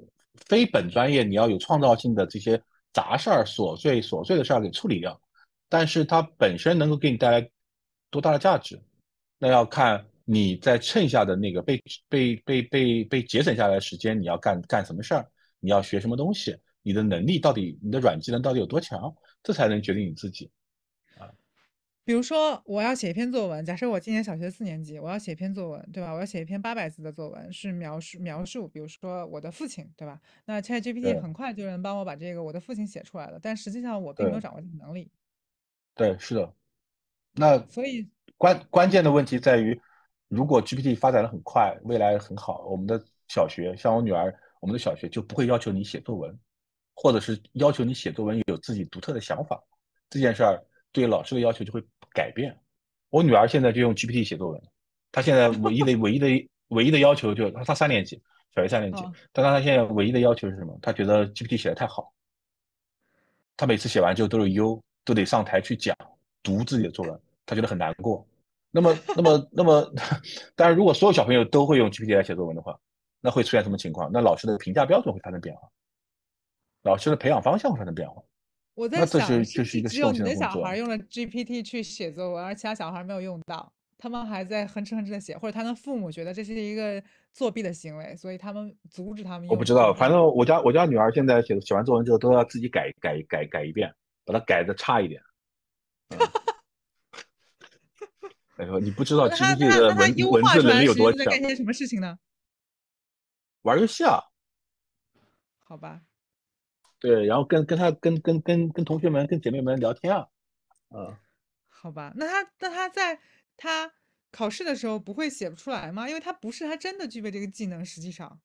非本专业你要有创造性的这些杂事儿、琐碎琐碎的事儿给处理掉。但是它本身能够给你带来多大的价值，那要看你在剩下的那个被被被被被节省下来的时间，你要干干什么事儿，你要学什么东西。你的能力到底，你的软技能到底有多强，这才能决定你自己。比如说，我要写一篇作文，假设我今年小学四年级，我要写一篇作文，对吧？我要写一篇八百字的作文，是描述描述，比如说我的父亲，对吧？那 ChatGPT 很快就能帮我把这个我的父亲写出来了，但实际上我并没有掌握这个能力。对，是的。那所以关关键的问题在于，如果 GPT 发展的很快，未来很好，我们的小学，像我女儿，我们的小学就不会要求你写作文。或者是要求你写作文有自己独特的想法，这件事儿对老师的要求就会改变。我女儿现在就用 GPT 写作文，她现在唯一的唯一的唯一的要求就是她她三年级，小学三年级，但她现在唯一的要求是什么？她觉得 GPT 写的太好，她每次写完之后都是优，都得上台去讲读自己的作文，她觉得很难过。那么那么那么，<laughs> 当然如果所有小朋友都会用 GPT 来写作文的话，那会出现什么情况？那老师的评价标准会发生变化。老师的培养方向发生变化，我在想，是就是一个只有你的小孩用了 GPT 去写作文，而其他小孩没有用到，他们还在哼哧哼哧的写，或者他的父母觉得这是一个作弊的行为，所以他们阻止他们。我不知道，反正我家我家女儿现在写写完作文之后都要自己改改改改一遍，把它改的差一点。哎呦，你不知道 <laughs> GPT 的文文字能力有多强？在干些什么事情呢？玩游戏啊？好吧。对，然后跟跟他跟跟跟跟同学们跟姐妹们聊天啊，啊，好吧，那他那他在他考试的时候不会写不出来吗？因为他不是他真的具备这个技能，实际上，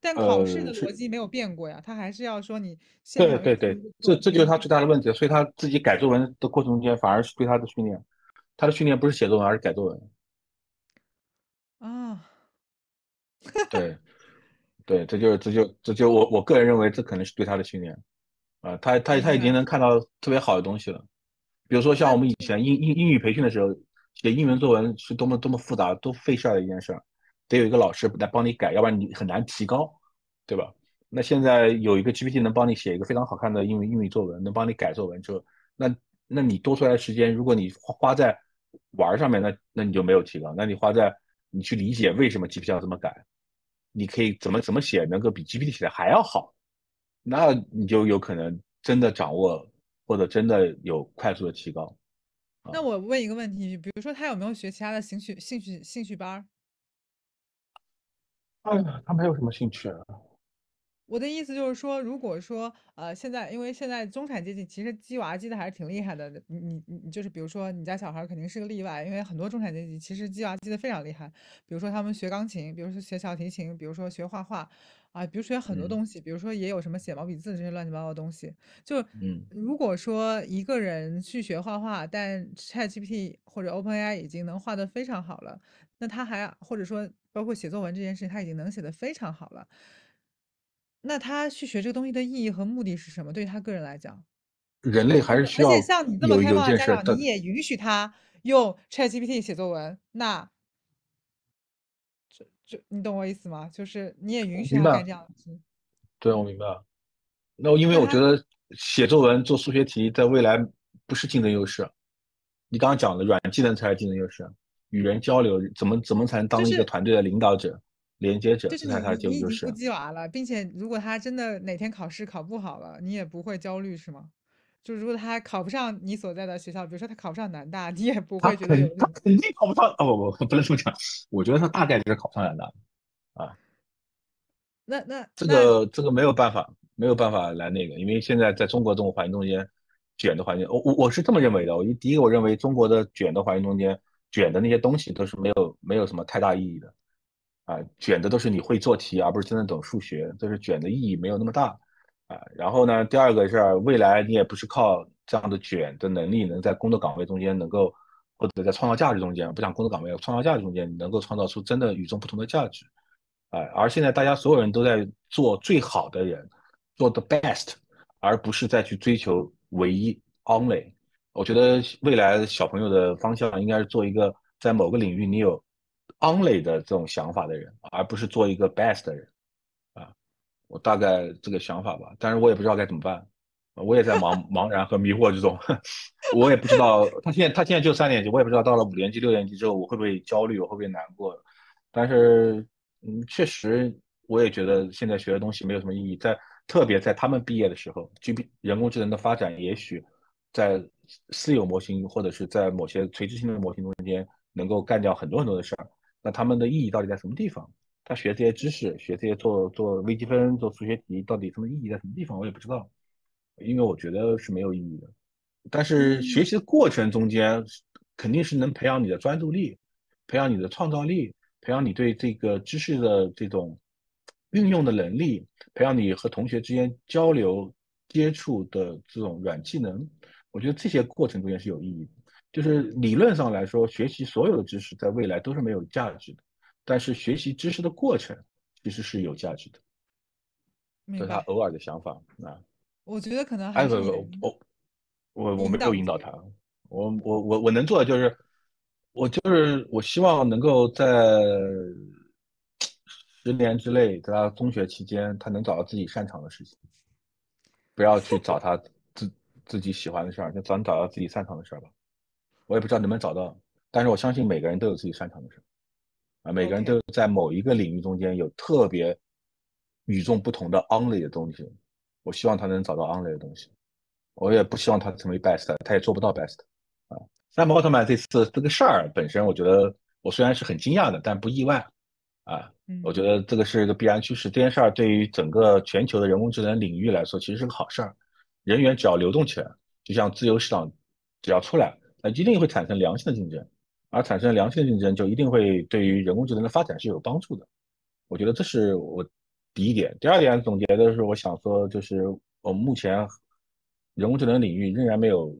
但考试的逻辑没有变过呀，他还是要说你。对对对，这这就是他最大的问题，所以他自己改作文的过程中间反而是对他的训练，他的训练不是写作文，而是改作文。啊，<laughs> 对。对，这就这就这就我我个人认为，这可能是对他的训练，啊，他他他已经能看到特别好的东西了，比如说像我们以前英英英语培训的时候，写英文作文是多么多么复杂、多费事儿的一件事儿，得有一个老师来帮你改，要不然你很难提高，对吧？那现在有一个 GPT 能帮你写一个非常好看的英语英语作文，能帮你改作文，之后，那那你多出来的时间，如果你花花在玩上面，那那你就没有提高，那你花在你去理解为什么 GPT 要这么改。你可以怎么怎么写，能够比 GPT 写的还要好，那你就有可能真的掌握，或者真的有快速的提高。那我问一个问题，比如说他有没有学其他的兴趣兴趣兴趣班？哎呀，他没有什么兴趣。我的意思就是说，如果说，呃，现在因为现在中产阶级其实鸡娃鸡的还是挺厉害的，你你你就是比如说你家小孩肯定是个例外，因为很多中产阶级其实鸡娃鸡的非常厉害，比如说他们学钢琴，比如说学小提琴，比如说学画画，啊，比如学很多嗯东西，比如说也有什么写毛笔字这些乱七八糟的东西。就嗯，如果说一个人去学画画，但 ChatGPT 或者 OpenAI 已经能画得非常好了，那他还或者说包括写作文这件事，他已经能写得非常好了。那他去学这个东西的意义和目的是什么？对于他个人来讲，人类还是需要而且像你这么开放的家长，你也允许他用 ChatGPT 写作文，那这这你懂我意思吗？就是你也允许他干，这样的事，对，我明白了。那因为我觉得写作文、做数学题在未来不是竞争优势。你刚刚讲的软技能才是竞争优势，与人交流怎么怎么才能当一个团队的领导者、连接者，就是他的你你已经不竞争优势。鸡娃了，并且如果他真的哪天考试考不好了，你也不会焦虑是吗？就如果他考不上你所在的学校，比如说他考不上南大，<laughs> 你也不会觉得他肯定考不上，哦不不不能这么讲，我觉得他大概率是考上南大啊。那那这那个这个没有办法，没有办法来那个，因为现在在中国这种环境中间，卷的环境，我我我是这么认为的。我第一个，我认为中国的卷的环境中间，卷的那些东西都是没有没有什么太大意义的啊，卷的都是你会做题，而不是真的懂数学，这是卷的意义没有那么大啊。然后呢，第二个是未来你也不是靠这样的卷的能力，能在工作岗位中间能够，或者在创造价值中间，不讲工作岗位，创造价值中间能够创造出真的与众不同的价值。哎，而现在大家所有人都在做最好的人，做 the best，而不是再去追求唯一 only。我觉得未来小朋友的方向应该是做一个在某个领域你有 only 的这种想法的人，而不是做一个 best 的人。啊，我大概这个想法吧，但是我也不知道该怎么办，我也在茫茫然和迷惑之中。<laughs> 我也不知道他现在他现在就三年级，我也不知道到了五年级、六年级之后我会不会焦虑，我会不会难过。但是嗯，确实，我也觉得现在学的东西没有什么意义。在特别在他们毕业的时候，G P 人工智能的发展，也许在私有模型或者是在某些垂直性的模型中间，能够干掉很多很多的事儿。那他们的意义到底在什么地方？他学这些知识，学这些做做微积分、做数学题，到底什么意义在什么地方？我也不知道，因为我觉得是没有意义的。但是学习的过程中间，肯定是能培养你的专注力，培养你的创造力。培养你对这个知识的这种运用的能力，培养你和同学之间交流接触的这种软技能，我觉得这些过程中间是有意义的。就是理论上来说，学习所有的知识在未来都是没有价值的，但是学习知识的过程其实是有价值的。这，是他偶尔的想法啊。我觉得可能还是你的不，我我我没。有引导他，我我我我能做的就是，我就是我希望能够在十年之内，在他中学期间，他能找到自己擅长的事情，不要去找他自自己喜欢的事儿，就早点找到自己擅长的事儿吧。我也不知道能不能找到，但是我相信每个人都有自己擅长的事儿啊，每个人都在某一个领域中间有特别与众不同的 only 的东西。我希望他能找到 only 的东西。我也不希望他成为 best，他也做不到 best 啊。赛博奥特曼这次这个事儿本身，我觉得我虽然是很惊讶的，但不意外啊。我觉嗯得这个是一个必然趋势。这件事儿对于整个全球的人工智能领域来说，其实是个好事儿。人员只要流动起来，就像自由市场只要出来，那一定会产生良性的竞争，而产生良性的竞争，就一定会对于人工智能的发展是有帮助的。我觉得这是我第一点。第二点总结的是，我想说，就是我们目前人工智能领域仍然没有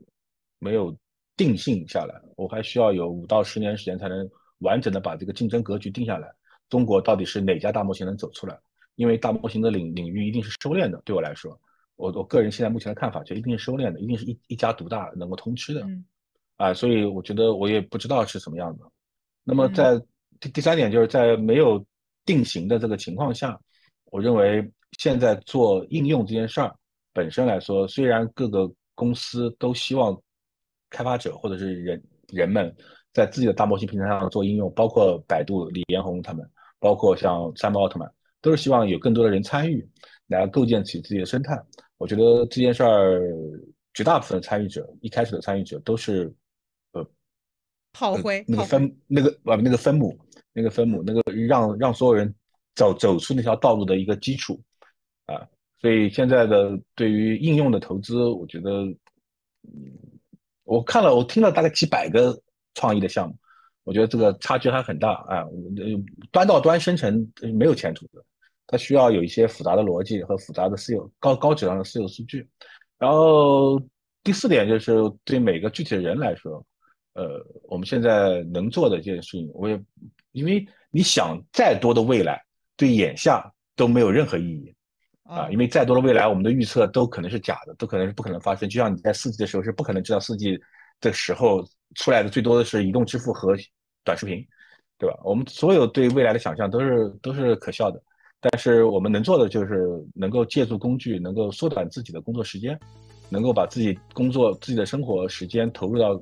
没有定性下来，我还需要有五到十年时间才能完整的把这个竞争格局定下来。中国到底是哪家大模型能走出来？因为大模型的领领域一定是收敛的，对我来说，我我个人现在目前的看法就一定是收敛的，一定是一一家独大能够通吃的啊，所以我觉得我也不知道是什么样的。那么嗯在第第三点，就是在没有定型的这个情况下，我认为现在做应用这件事儿本身来说，虽然各个公司都希望开发者或者是人人们在自己的大模型平台上做应用，包括百度、李彦宏他们，包括像山姆奥特曼，都是希望有更多的人参与，来构建起自己的生态。我觉得这件事儿，绝大部分的参与者，一开始的参与者都是，呃，炮灰，那个分那个啊那个分母，那个分母，那个让让所有人走走出那条道路的一个基础。啊，所以现在的对于应用的投资，我觉得，嗯，我看了，我听了大概几百个创意的项目，我觉得这个差距还很大啊，端到端生成没有前途的，它需要有一些复杂的逻辑和复杂的私有高高质量的私有数据，然后第四点就是对每个具体的人来说。呃，我们现在能做的这件事情，我也因为你想再多的未来，对眼下都没有任何意义啊，因为再多的未来，我们的预测都可能是假的，都可能是不可能发生。就像你在四 G 的时候是不可能知道四 G 的时候出来的最多的是移动支付和短视频，对吧？我们所有对未来的想象都是都是可笑的，但是我们能做的就是能够借助工具，能够缩短自己的工作时间，能够把自己工作自己的生活时间投入到。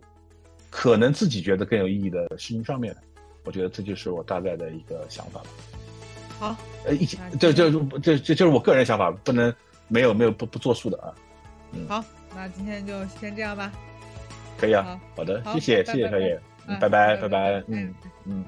可能自己觉得更有意义的事情上面，我觉得这就是我大概的一个想法。好，呃，一起，这这这这就是我个人想法，不能没有没有不不作数的啊。嗯，好，那今天就先这样吧。可以啊，好。的，谢谢谢谢小野，拜拜拜拜，嗯嗯。